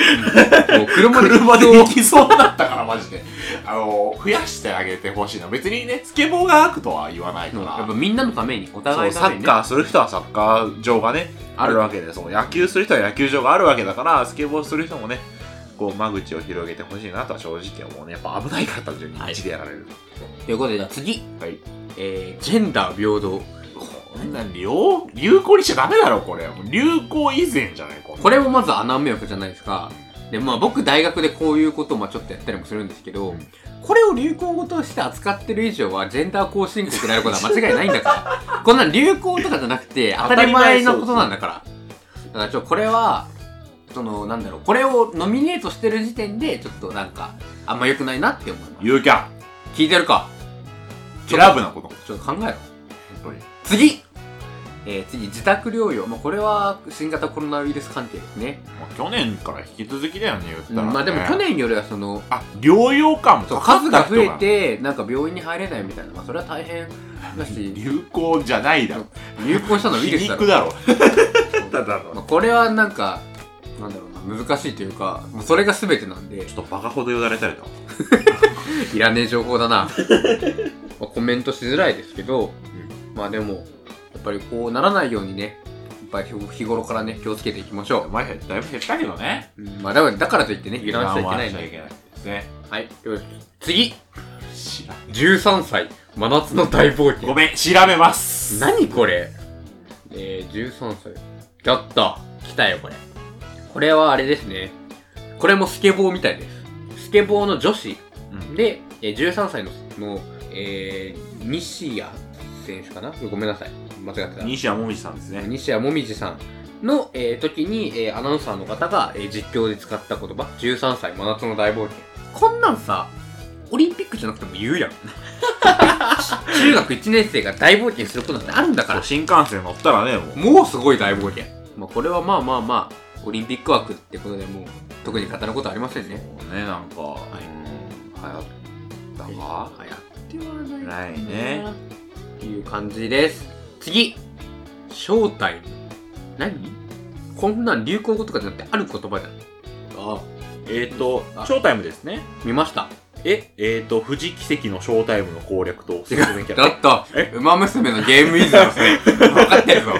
Speaker 2: もう車で
Speaker 1: 車で行きそうだったから、マジで。あの、増やしてあげてほしいな。別にね、スケボーが悪とは言わないから。
Speaker 2: やっぱみんなのために、お
Speaker 1: そう、
Speaker 2: 互いのために、ね。
Speaker 1: サッカーする人はサッカー場がね、あるわけで、そう、野球する人は野球場があるわけだから、スケボーする人もね、こう、間口を広げてほしいなとは正直思うね。やっぱ危ないから単純に
Speaker 2: はい
Speaker 1: 道でやられる
Speaker 2: ということで、じゃあ次。
Speaker 1: はい。
Speaker 2: えー、ジェンダー平等。
Speaker 1: こんなん流流行にしちゃダメだろ、これ。流行以前じゃないこ
Speaker 2: これもまず穴埋め枠じゃないですか。で、まあ僕大学でこういうことをまあちょっとやったりもするんですけど、
Speaker 1: うん
Speaker 2: これを流行語として扱ってる以上はジェンダー更新国であることは間違いないんだから。こんなん流行とかじゃなくて当たり前のことなんだから。だからちょ、これは、その、なんだろう、これをノミネートしてる時点で、ちょっとなんか、あんま良くないなって思います。
Speaker 1: ユーキャン。
Speaker 2: 聞いてるか？
Speaker 1: 選ぶな、この。
Speaker 2: ちょっと考えろ。
Speaker 1: 本当に。
Speaker 2: 次えー、次、自宅療養。まあ、これは新型コロナウイルス関係ですね。
Speaker 1: もう去年から引き続きだよね、言ったら、ね。
Speaker 2: まあでも去年よりはその、
Speaker 1: あ、療養感もかか
Speaker 2: 数が増えて、なんか病院に入れないみたいな。まあそれは大変だし、
Speaker 1: 流行じゃないだろ。
Speaker 2: 流行したのウイルスだろ
Speaker 1: 皮肉。だろ。だだろ。
Speaker 2: まあこれはなんか、難しいというか、もうそれが全てなんで、
Speaker 1: ちょっとバカほどよだれたりだ。
Speaker 2: いらねえ情報だな。まあコメントしづらいですけど、まあでも、やっぱりこうならないようにね、やっぱり日頃からね、気をつけていきましょ
Speaker 1: お前だいぶ減ったけどね。
Speaker 2: う。うんまあだからだからといってね、油断しちゃいけないんで。
Speaker 1: 油断はしちゃいけないですね。
Speaker 2: はい。よし次
Speaker 1: 知らん
Speaker 2: !13 歳、真夏の大冒険。
Speaker 1: ごめん、調べます。
Speaker 2: 何これ？えー、13歳。やった来たよ、これ。これはあれですね。これもスケボーみたいです。スケボーの女子
Speaker 1: うん
Speaker 2: で、えー13歳の、のえー、西谷選手かな？ごめんなさい。間違ってた。
Speaker 1: 西矢もみじさんですね。
Speaker 2: 西谷もみじさんの、えー時に、えーアナウンサーの方が、えー実況で使った言葉、13歳真夏の大冒険。こんなんさ、オリンピックじゃなくても言うやん。中学1年生が大冒険することなんてあるんだから。
Speaker 1: 新幹線乗ったらね、もう。
Speaker 2: もうすごい大冒険。まあ、これはまあまあまあ、オリンピック枠ってことでもう、特に語ることありませんね。
Speaker 1: そうね、なんか、
Speaker 2: い
Speaker 1: うん流行ったか
Speaker 2: 流行ってはない
Speaker 1: ないね。
Speaker 2: っていう感じです。次正体。何？こんなん流行語とかじゃなくてある言葉じゃん。ああ、
Speaker 1: えっ、ー、と、
Speaker 2: あ
Speaker 1: ショータイムですね。
Speaker 2: 見ました。
Speaker 1: え、えっ、ー、と、富士奇跡のショータイムの攻略と、
Speaker 2: 違う。だった
Speaker 1: え？
Speaker 2: 馬娘のゲームイズだろ、それ。分かってるぞ。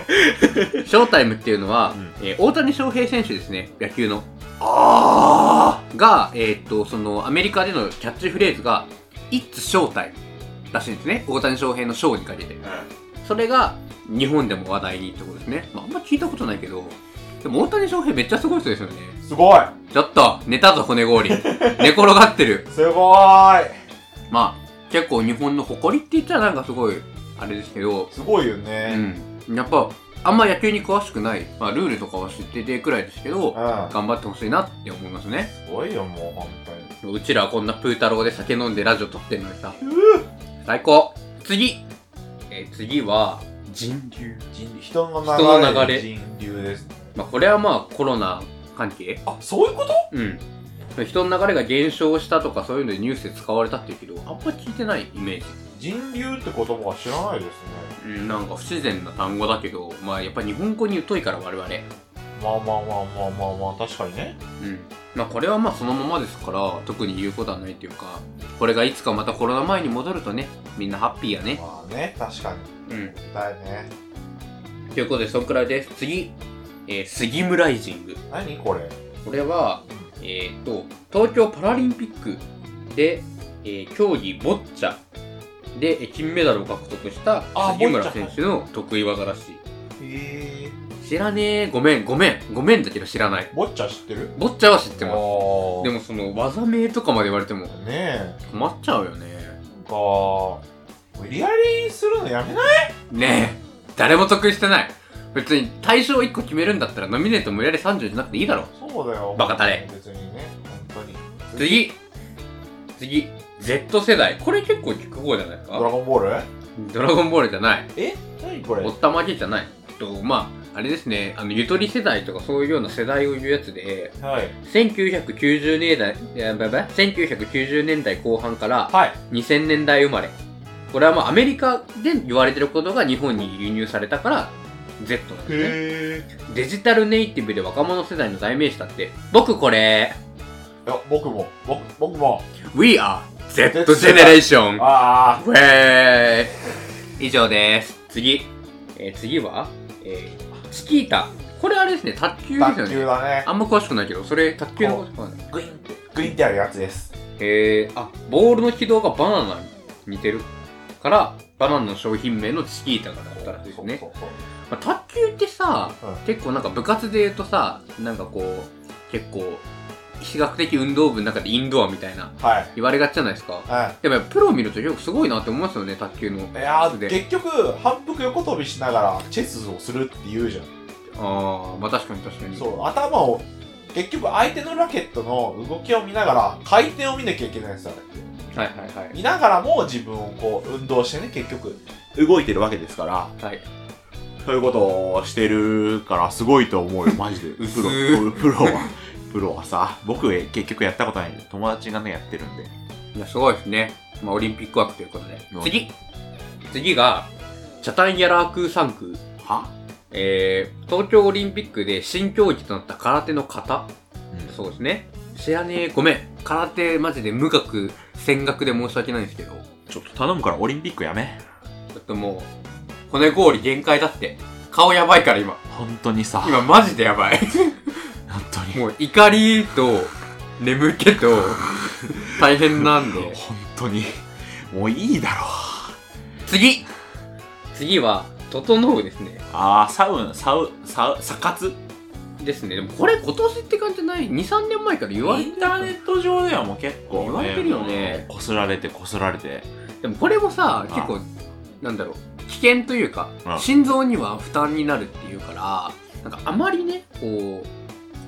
Speaker 2: ショータイムっていうのは、
Speaker 1: うん
Speaker 2: えー大谷翔平選手ですね、野球の。
Speaker 1: あ
Speaker 2: が、えーっと、その、アメリカでのキャッチフレーズが、It's Showtime らしいんですね。大谷翔平のショーにかけて。それが、日本でも話題にってことですね。まあ、あんま聞いたことないけど、でも大谷翔平めっちゃすごい人ですよね。
Speaker 1: ーすごい
Speaker 2: ちょっと、寝たぞ骨氷。寝転がってる。
Speaker 1: すごーい
Speaker 2: まあ、結構日本の誇りって言ったらなんかすごい、あれですけど、
Speaker 1: すごいよ
Speaker 2: う
Speaker 1: ね。
Speaker 2: ん。やっぱ、あんま野球に詳しくない、まあ、ルールとかは知っててくらいですけど、
Speaker 1: うん。
Speaker 2: 頑張ってほしいなって思いますね。
Speaker 1: すごいよ、もう、本当に。
Speaker 2: うちらはこんなプー太郎で酒飲んでラジオ撮ってんのにさ。最高次えー次は、人流。
Speaker 1: 人人の
Speaker 2: 流れ
Speaker 1: 人流です。
Speaker 2: まあ、これはまあコロナ関係
Speaker 1: あ、そういうこと？
Speaker 2: うん。人の流れが減少したとかそういうのでニュースで使われたっていうけど、あんま聞いてないイメージ。
Speaker 1: 人流って言葉は知らないですね。
Speaker 2: うん、なんか不自然な単語だけど、まあやっぱ日本語に疎いから我々。
Speaker 1: まあまあまあまあまあまあ、確かにね。
Speaker 2: うん。まあこれはまあそのままですから、特に言うことはないっていうか、これがいつかまたコロナ前に戻るとね、みんなハッピーやね。
Speaker 1: まあね、確かに。
Speaker 2: うん。
Speaker 1: だよね。
Speaker 2: ということで、そんくらいです。次、えー、スギムライジング。
Speaker 1: 何これ？
Speaker 2: これは、えっ、と、東京パラリンピックで、えー競技ボッチャでえー金メダルを獲得した
Speaker 1: あ
Speaker 2: 杉村選手の得意技らしい。
Speaker 1: へえ。
Speaker 2: 知らねえ。ごめん、ごめん、ごめんだけど知らない。
Speaker 1: ボッチャ知ってる？
Speaker 2: ボッチャは知ってます。でもその技名とかまで言われても
Speaker 1: ねえ。
Speaker 2: 困っちゃうよね。
Speaker 1: なんか、無理やりするのやめない？
Speaker 2: ねえ、誰も得意してない。別に対象1個決めるんだったらノミネート無理やり30じゃなくていいだろ。
Speaker 1: そうだよ。
Speaker 2: バカタレ
Speaker 1: 別にね、本当に。
Speaker 2: 次次 Z 世代。これ結構聞く方じゃないです
Speaker 1: ドラ
Speaker 2: か
Speaker 1: ゴンボール？
Speaker 2: ドラゴンボールじゃない。
Speaker 1: え？何これ？
Speaker 2: おったまげじゃない。と、まあ、あれですね、あの、ゆとり世代とかそういうような世代を言うやつで、
Speaker 1: はい。
Speaker 2: 1990年代、いやばいばい1990年代後半から
Speaker 1: はい。
Speaker 2: 2000年代生まれ。これはまあアメリカで言われてることが日本に輸入されたから、Z なんですね。
Speaker 1: へえ。
Speaker 2: デジタルネイティブで若者世代の代名詞だって。僕これ、
Speaker 1: いや、僕も、僕、僕も。
Speaker 2: We are Z Generation!
Speaker 1: あ
Speaker 2: ウェーイ以上です。次。えー次は、えーチキータ。これあれですね、卓球
Speaker 1: あ、
Speaker 2: ですよね。
Speaker 1: 卓球だね。
Speaker 2: あんま詳しくないけど、それ卓球のこと
Speaker 1: グインって、グインってやるやつです。
Speaker 2: へえあ、ボールの軌道がバナナに似てるから、バナナの商品名のチキータがだったらですね。
Speaker 1: そうそう
Speaker 2: まあ、卓球ってさ、
Speaker 1: うん
Speaker 2: 結構なんか部活で言うとさ、なんかこう、結構、非学的運動部の中でインドアみたいな。
Speaker 1: はい。
Speaker 2: 言われがちじゃないですか。
Speaker 1: は
Speaker 2: でもプロを見るとよくすごいなって思いますよね、卓球の。
Speaker 1: い。いやー、
Speaker 2: で
Speaker 1: 結局、反復横跳びしながらチェスをするって言うじゃん。
Speaker 2: ああ、まあ確かに確かに。
Speaker 1: そう、頭を、結局相手のラケットの動きを見ながら、回転を見なきゃいけないんですよ。
Speaker 2: はいはいはい。
Speaker 1: 見ながらも自分をこう、運動してね、結局、動いてるわけですから。
Speaker 2: はい。
Speaker 1: そういうことをしてるからすごいと思うよ、マジで。プ
Speaker 2: 薄
Speaker 1: ロ、
Speaker 2: ー
Speaker 1: プロは。プロはさ、僕結局やったことないんで、友達がね、やってるんで。
Speaker 2: いや、すごいですね。まあ、オリンピック枠ということで
Speaker 1: う。ん
Speaker 2: 次次が、チャタンヤラークー3区。
Speaker 1: は？
Speaker 2: えー、東京オリンピックで新競技となった空手の型
Speaker 1: うん
Speaker 2: そうですね。知らねえ、ごめん。空手マジで無学、戦学で申し訳ないんですけど、
Speaker 1: ちょっと頼むからオリンピックやめ。
Speaker 2: ちょっともう、骨氷限界だって。顔やばいから今。
Speaker 1: 本当にさ、
Speaker 2: 今マジでやばい。
Speaker 1: 本当に。
Speaker 2: もう怒りと眠気と 大変なんで。
Speaker 1: 本当に。もういいだろ
Speaker 2: 次次は、整うですね。
Speaker 1: あー、サウナ、サウ、サウ、サ活？
Speaker 2: ですね。でもこれ今年って感じじゃない ?2、3年前から言われてる
Speaker 1: インターネット上ではもう結構、ね、
Speaker 2: 言われてるよね
Speaker 1: こすられてこすられて。
Speaker 2: でもこれもさ、
Speaker 1: あ
Speaker 2: 結構、なんだろう、危険というか
Speaker 1: う、ん
Speaker 2: 心臓には負担になるっていうから、なんかあまりね、こう、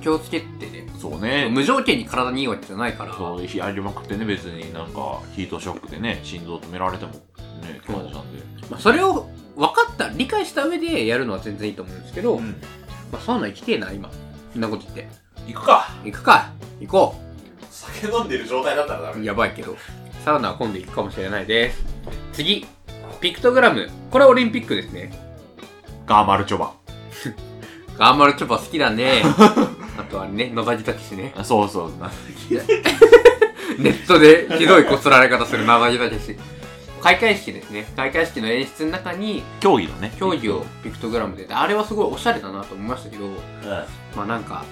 Speaker 2: 気をつけてね、
Speaker 1: そうね。
Speaker 2: 無条件に体にいいわけじゃないから、
Speaker 1: そう、やりまくってね、別になんか、ヒートショックでね、心臓止められても、ね、感じなんで。
Speaker 2: まあ、それを分かった、理解した上でやるのは全然いいと思うんですけど、
Speaker 1: ん。
Speaker 2: まあ、サウナ行きてえな、今。そんなこと言って。
Speaker 1: 行くか
Speaker 2: 行くか行こ
Speaker 1: 酒飲んでる状態だったらダ
Speaker 2: うやばいけど。サウナは今度行くかもしれないです。次。ピクトグラム。これはオリンピックですね。
Speaker 1: ガーマルチョバ。
Speaker 2: ガーマルチョバ好きだね。あとはね、野崎たけしね。
Speaker 1: あそうそう。な
Speaker 2: ネットでひどいこすられ方する野崎たけし。開会式ですね。開会式の演出の中に
Speaker 1: 競技のね。
Speaker 2: 競技をピクトグラムで。あれはすごいおしゃれだなと思いましたけど、まあなんか、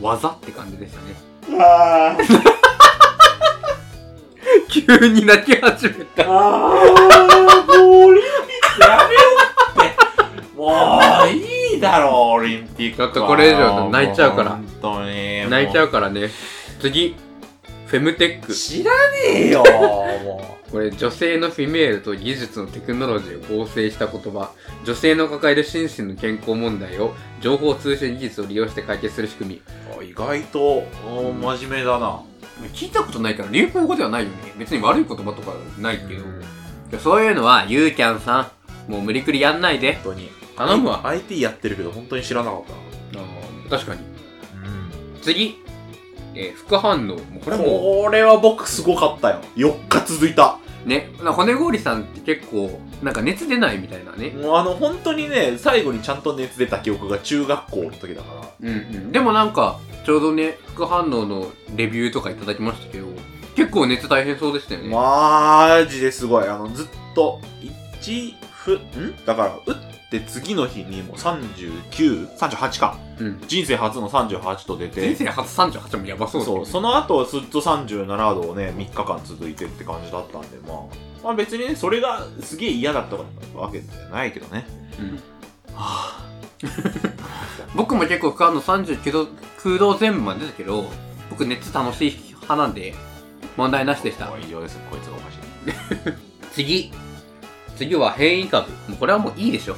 Speaker 2: 技って感じでしたね。急に泣き始めた。
Speaker 1: あー、もうオリンピックやめようって。もう、いいだろう、オリンピックは。
Speaker 2: ちょっとこれ以上泣いちゃうから
Speaker 1: 本当に。
Speaker 2: 泣いちゃ
Speaker 1: う。
Speaker 2: うからね。次。フェムテック。
Speaker 1: 知らねえよ、も
Speaker 2: これ女性のフィメールと技術のテクノロジーを合成した言葉女性の抱える心身の健康問題を情報通信技術を利用して解決する仕組
Speaker 1: う。意外と、うん真面目だな。
Speaker 2: み聞いたことないから流行語ではないよね別に悪い言葉とかないけど、そういうのはユーキャンさんもう無理くりやんないで
Speaker 1: 本当に。
Speaker 2: 頼むわ
Speaker 1: IT やってるけど、本当に知らなかったな。
Speaker 2: 確かに
Speaker 1: うん。
Speaker 2: 次、えー副反応もうこれも
Speaker 1: これは僕すごかったよ。4日続いた。
Speaker 2: うねな骨氷さんって結構なんか熱出ないみたいなね
Speaker 1: もうあの、本当にね、最後にちゃんと熱出た記憶が中学校の時だから。
Speaker 2: うんうんでもなんかちょうどね副反応のレビューとかいただきましたけど結構熱大変そうでしたよね、
Speaker 1: マジですごい。あの、ずっと、1ふ、ん？だから、打って次の日にもう 39?38 か。
Speaker 2: うん
Speaker 1: 人生初の38と出て。
Speaker 2: 人生初38もやばそうだけど
Speaker 1: そう、その後ずっと37度をね、3日間続いてって感じだったんで、まあ、まあ別にね、それがすげえ嫌だったわけじゃないけどね。
Speaker 2: うん
Speaker 1: は
Speaker 2: 僕も結構副反応39度空洞全部まで出たけど僕熱楽しい派なんで問題なしでした
Speaker 1: ぁ。以上です。こいつがおかしい。
Speaker 2: 次次は変異株もうこれはもういいでしょ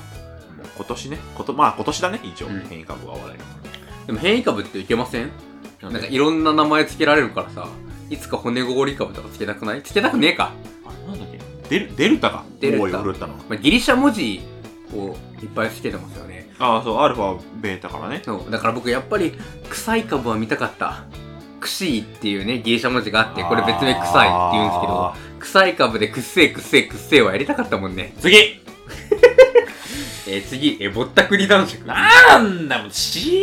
Speaker 1: もう今年ね、こと、まあ今年だね、一応、
Speaker 2: うん。
Speaker 1: 変異株が話題
Speaker 2: で。も変異株っていけません？なんかいろんな名前つけられるからさ。いつか骨氷株とかつけたくない？つけたくねえか、
Speaker 1: あれなんだっけ？デル、デルタか？
Speaker 2: デルタ。
Speaker 1: 多いよ、ルタの。
Speaker 2: まあ、ギリシャ文字をいっぱいつけてますよね。
Speaker 1: ああ、そう、アルファ、ベータからね。
Speaker 2: そう。だから僕やっぱり臭い株は見たかった。クシーっていうねギリシャ文字があってこれ別名臭いって言うんですけど
Speaker 1: あ
Speaker 2: 臭い株でくっせえくっせえくっせえはやりたかったもんね。
Speaker 1: ー次
Speaker 2: えー、次えーぼったくり男爵
Speaker 1: なんだもん、知らね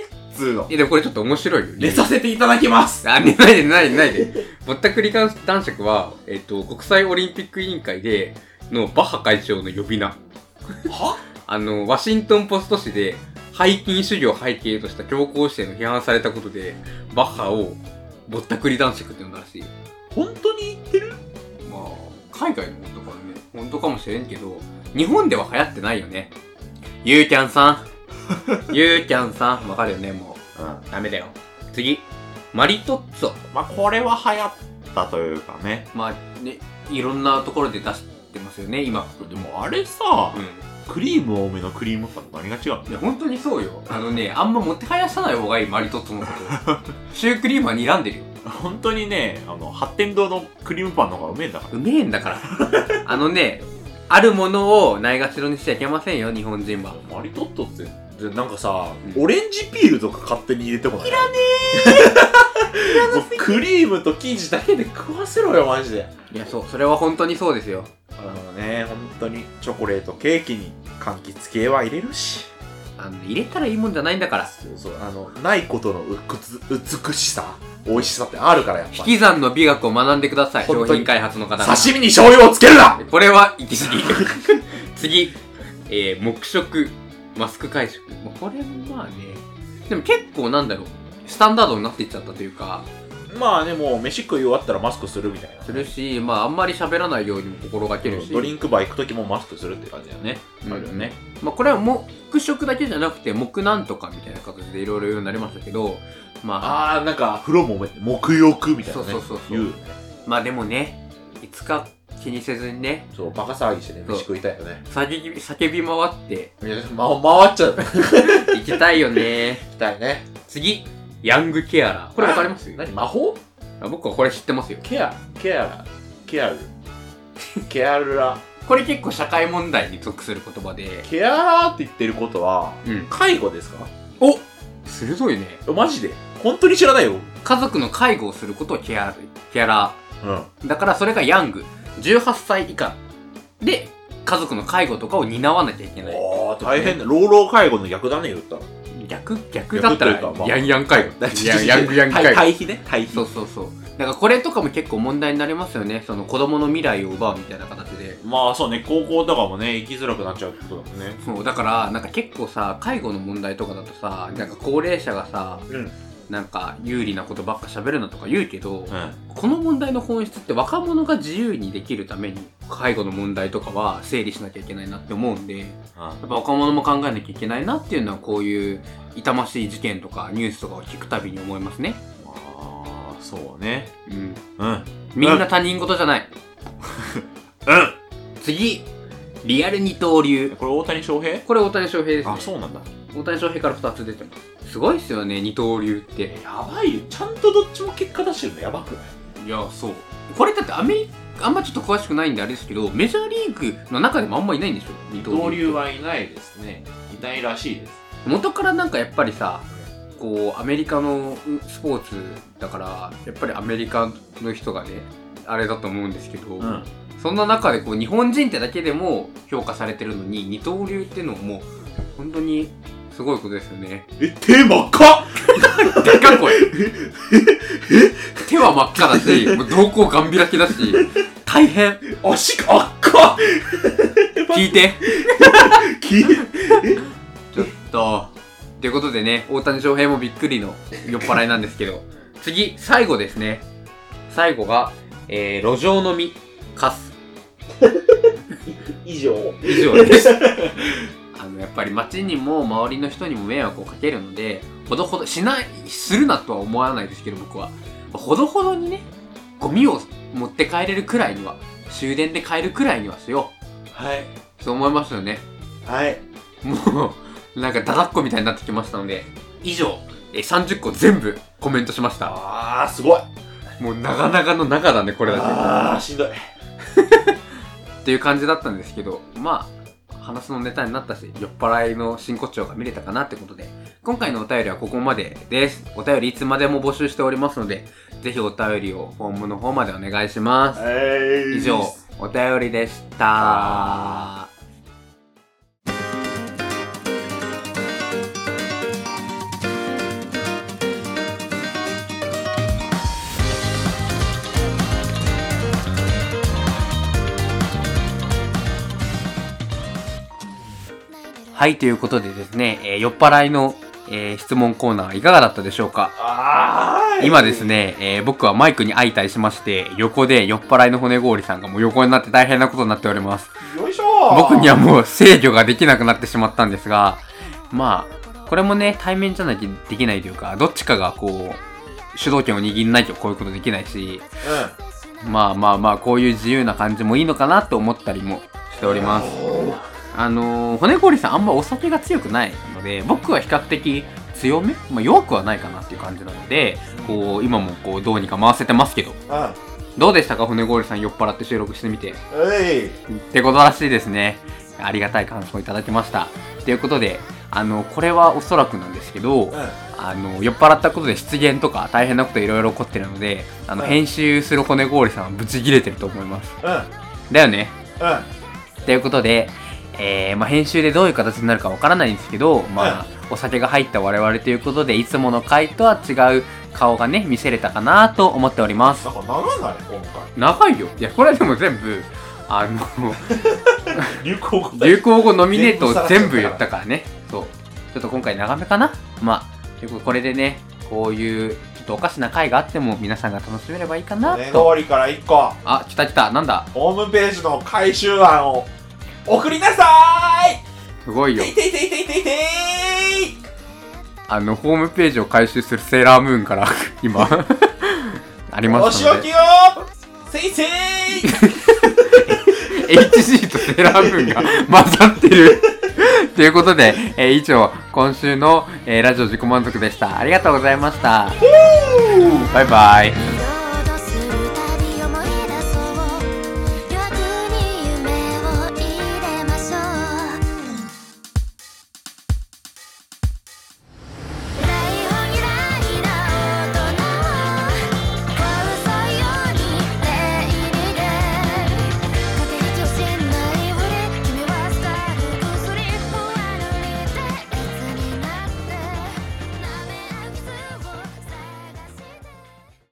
Speaker 1: えっつうの。
Speaker 2: えでもこれちょっと面白いよ
Speaker 1: 寝させていただきます
Speaker 2: あ、寝ないで寝ないで寝ないで。ぼったくり男爵は、えっ、と、国際オリンピック委員会で、のバッハ会長の呼び名。
Speaker 1: は？
Speaker 2: あの、ワシントンポスト紙で、背筋主義を背景とした強硬姿勢の批判されたことで、バッハをぼったくり男爵って呼んだらしい。
Speaker 1: 本当に言ってる？
Speaker 2: まあ、海外のことからね、本当かもしれんけど、日本では流行ってないよね。ユーキャンさん。ユーキャンさん。わかるよね、も
Speaker 1: うん。
Speaker 2: う。ダメだよ。次。マリトッツォ。
Speaker 1: まあ、これは流行ったというかね。
Speaker 2: まあね、いろんなところで出してますよね、今。
Speaker 1: でもあれさ、
Speaker 2: うん。
Speaker 1: クリーム多めのクリームパンと何が違うの？
Speaker 2: いや、本当にそうよ。あのね、あんま持ってはやさない方がいい、マリトッツォのこと。シュークリームは睨んでるよ。
Speaker 1: 本当にね、あの、発展堂のクリームパンの方がうめえんだから。
Speaker 2: うめえんだから。あのね、あるものをないがしろにしちゃいけませんよ、日本人は。
Speaker 1: マリトットって、でなんかさ、
Speaker 2: うん
Speaker 1: オレンジピールとか勝手に入れてこない？いらねえ もうクリームと生地だけで食わせろよ、マジで。
Speaker 2: いや、そう、それは本当にそうですよ。
Speaker 1: あのね、本当にチョコレートケーキに柑橘系は入れるし。
Speaker 2: あの、入れたらいいもんじゃないんだから。
Speaker 1: そうそう、あの、ないことのうくつ美しさ、美味しさってあるから、やっぱ
Speaker 2: 引き算の美学を学んでください、
Speaker 1: 本当に
Speaker 2: 商品開発の方が。
Speaker 1: 刺身に醤油をつけるな
Speaker 2: これは行き過ぎ。次、えー、黙食、マスク会食。まあこれもまあね、でも結構なんだろう、スタンダードになっていっちゃったというか、
Speaker 1: まあね、もう飯食い終わったらマスクするみたいな。
Speaker 2: するし、まああんまり喋らないようにも心がけるし、
Speaker 1: ドリンクバー行く時もマスクするって感じだよね。
Speaker 2: うん
Speaker 1: あるよね。
Speaker 2: まあこれは黙食だけじゃなくて、黙なんとかみたいな形でいろいろ言うようになりましたけど、まあ、
Speaker 1: あー、なんか、風呂もめて、沐浴みたいなね。
Speaker 2: そうそうそうそう
Speaker 1: 言うよね。
Speaker 2: まあでもね、いつか気にせずにね、
Speaker 1: そう、バカ騒ぎしてね、
Speaker 2: そう
Speaker 1: 飯食いたいよね。
Speaker 2: 叫び、叫び回って
Speaker 1: いや、ま、回っちゃうね。
Speaker 2: 行きたいよね。
Speaker 1: 行きたいね。
Speaker 2: 次、ヤングケアラー。これわかります？
Speaker 1: 何？魔法？
Speaker 2: あ僕はこれ知ってますよ。
Speaker 1: ケア、ケアラ、ケアル。ケアラ。
Speaker 2: これ結構社会問題に属する言葉で、
Speaker 1: ケアラって言ってることは、
Speaker 2: うん。
Speaker 1: 介護ですか？
Speaker 2: お鋭いね。
Speaker 1: マジで？本当に知らないよ。
Speaker 2: 家族の介護をすることをケア、ケアラ
Speaker 1: うん。
Speaker 2: ー。だからそれがヤング。18歳以下で、家族の介護とかを担わなきゃいけない。
Speaker 1: ああ、大変だ。老老介護の逆だね、言ったら。
Speaker 2: 逆、逆だったら
Speaker 1: 逆というかまあ
Speaker 2: ヤンヤン介護。ヤンヤングヤング
Speaker 1: 対。対比ね、対比。
Speaker 2: そうそうそう。だからこれとかも結構問題になりますよね。その子供の未来を奪うみたいな形で。
Speaker 1: まあそうね、高校とかもね、行きづらくなっちゃうってことだもんね。
Speaker 2: そう、だから、なんか結構さ、介護の問題とかだとさ、なんか高齢者がさ、
Speaker 1: うん。
Speaker 2: なんか有利なことばっか喋るなとか言うけど、
Speaker 1: うん。
Speaker 2: この問題の本質って若者が自由にできるために介護の問題とかは整理しなきゃいけないなって思うんでやっぱ若者も考えなきゃいけないなっていうのはこういう痛ましい事件とかニュースとかを聞くたびに思いますね
Speaker 1: まあ、そうね。
Speaker 2: うん
Speaker 1: うん。うん。
Speaker 2: みんな他人事じゃない次リアル二刀流
Speaker 1: これ大谷翔平？
Speaker 2: これ大谷翔平です、ね
Speaker 1: あ、、そうなんだ。
Speaker 2: 大谷翔平から2つ出てますすごいっすよね二刀流って
Speaker 1: やばいよ。ちゃんとどっちも結果出してるのやばくない？
Speaker 2: いやそうこれだってアメリカあんまちょっと詳しくないんであれですけどメジャーリーグの中でもあんまいないんでしょ？二
Speaker 1: 二刀流はいないですね。いないらしいです。
Speaker 2: 元からなんかやっぱりさこうアメリカのスポーツだからやっぱりアメリカの人がねあれだと思うんですけど、
Speaker 1: うん。
Speaker 2: そんな中でこう日本人ってだけでも評価されてるのに二刀流っていうのも本当にすごいことですよね
Speaker 1: え、手真っ赤
Speaker 2: でっかい声手は真っ赤だしもう瞳孔ガン開きだし大変
Speaker 1: 足が赤
Speaker 2: 聞いて
Speaker 1: き
Speaker 2: ちょっと。ということでね、大谷翔平もびっくりの酔っ払いなんですけど、次、最後ですね。最後が、えー、路上飲み、カス。
Speaker 1: 以上。
Speaker 2: 以上です。やっぱり街にも周りの人にも迷惑をかけるので、ほどほど、しない、するなとは思わないですけど、僕は。ほどほどにね、ゴミを持って帰れるくらいには、終電で帰るくらいにはしよ
Speaker 1: はい。
Speaker 2: う。そう思いますよね。
Speaker 1: はい。
Speaker 2: もう、なんかだだっこみたいになってきましたので、以上、えー30個全部コメントしました。
Speaker 1: あー、すごい。
Speaker 2: もう長々の長だね、これだ
Speaker 1: あー、しんどい。
Speaker 2: け。っていう感じだったんですけど、まあ、話のネタになったし、酔っ払いの真骨頂が見れたかなってことで、今回のお便りはここまでです。お便りいつまでも募集しておりますので、ぜひお便りをフォームの方までお願いします。以上、お便りでした。はい、ということでですね、えー酔っ払いの、えー質問コーナーいかがだったでしょうか？今です。ね、えー僕はマイクに相対しまして、横で酔っ払いの骨氷さんがもう横になって大変なことになっております。
Speaker 1: よいしょ
Speaker 2: 僕にはもう制御ができなくなってしまったんですが、まあ、これもね、対面じゃなきゃできないというか、どっちかがこう、主導権を握んないとこういうことできないし、まあまあまあ、こういう自由な感じもいいのかなと思ったりもしております。あのー、骨氷さんあんまお酒が強くないので、僕は比較的強めまあ弱くはないかなっていう感じなので、こう、今もこう、どうにか回せてますけど、
Speaker 1: うん。うん。
Speaker 2: どうでしたか？骨氷さん酔っ払って収録してみて。
Speaker 1: えい
Speaker 2: ってことらしいですね。ありがたい感想をいただきました。ということで、あの、これはおそらくなんですけど、
Speaker 1: うん
Speaker 2: あの、酔っ払ったことで失言とか大変なこといろいろ起こってるので、あの、
Speaker 1: うん
Speaker 2: 編集する骨氷さんはブチギレてると思います。
Speaker 1: うん
Speaker 2: だよね。
Speaker 1: うん
Speaker 2: ということで、えー、まあ、編集でどういう形になるかわからないんですけど、まあ、お酒が入った我々ということで、いつもの回とは違う顔がね、見せれたかなと思っております
Speaker 1: な。んか長ない？今
Speaker 2: 長いよ。いや、これでも全部、あの、
Speaker 1: 回 流行語
Speaker 2: 流行語ノミネートを全部言ったからね。そう。ちょっと今回長めかな？まあ、結構これでね、こういう、ちょっとおかしな回があっても皆さんが楽しめればいいかな
Speaker 1: ね
Speaker 2: と。
Speaker 1: 通りから1個
Speaker 2: あ、来た来た。なんだ？
Speaker 1: ホームページの回収案を送りなさ
Speaker 2: すごいよ。
Speaker 1: ていていていていてい
Speaker 2: あの、ホームページを回収するセーラームーンから、今、あり
Speaker 1: お
Speaker 2: ますので。
Speaker 1: 仕置きよせいせい
Speaker 2: HG とセーラームーンが混ざってる。ということで、えー以上、今週の、えーラジオ自己満足でした。ありがとうございました。バイバイ。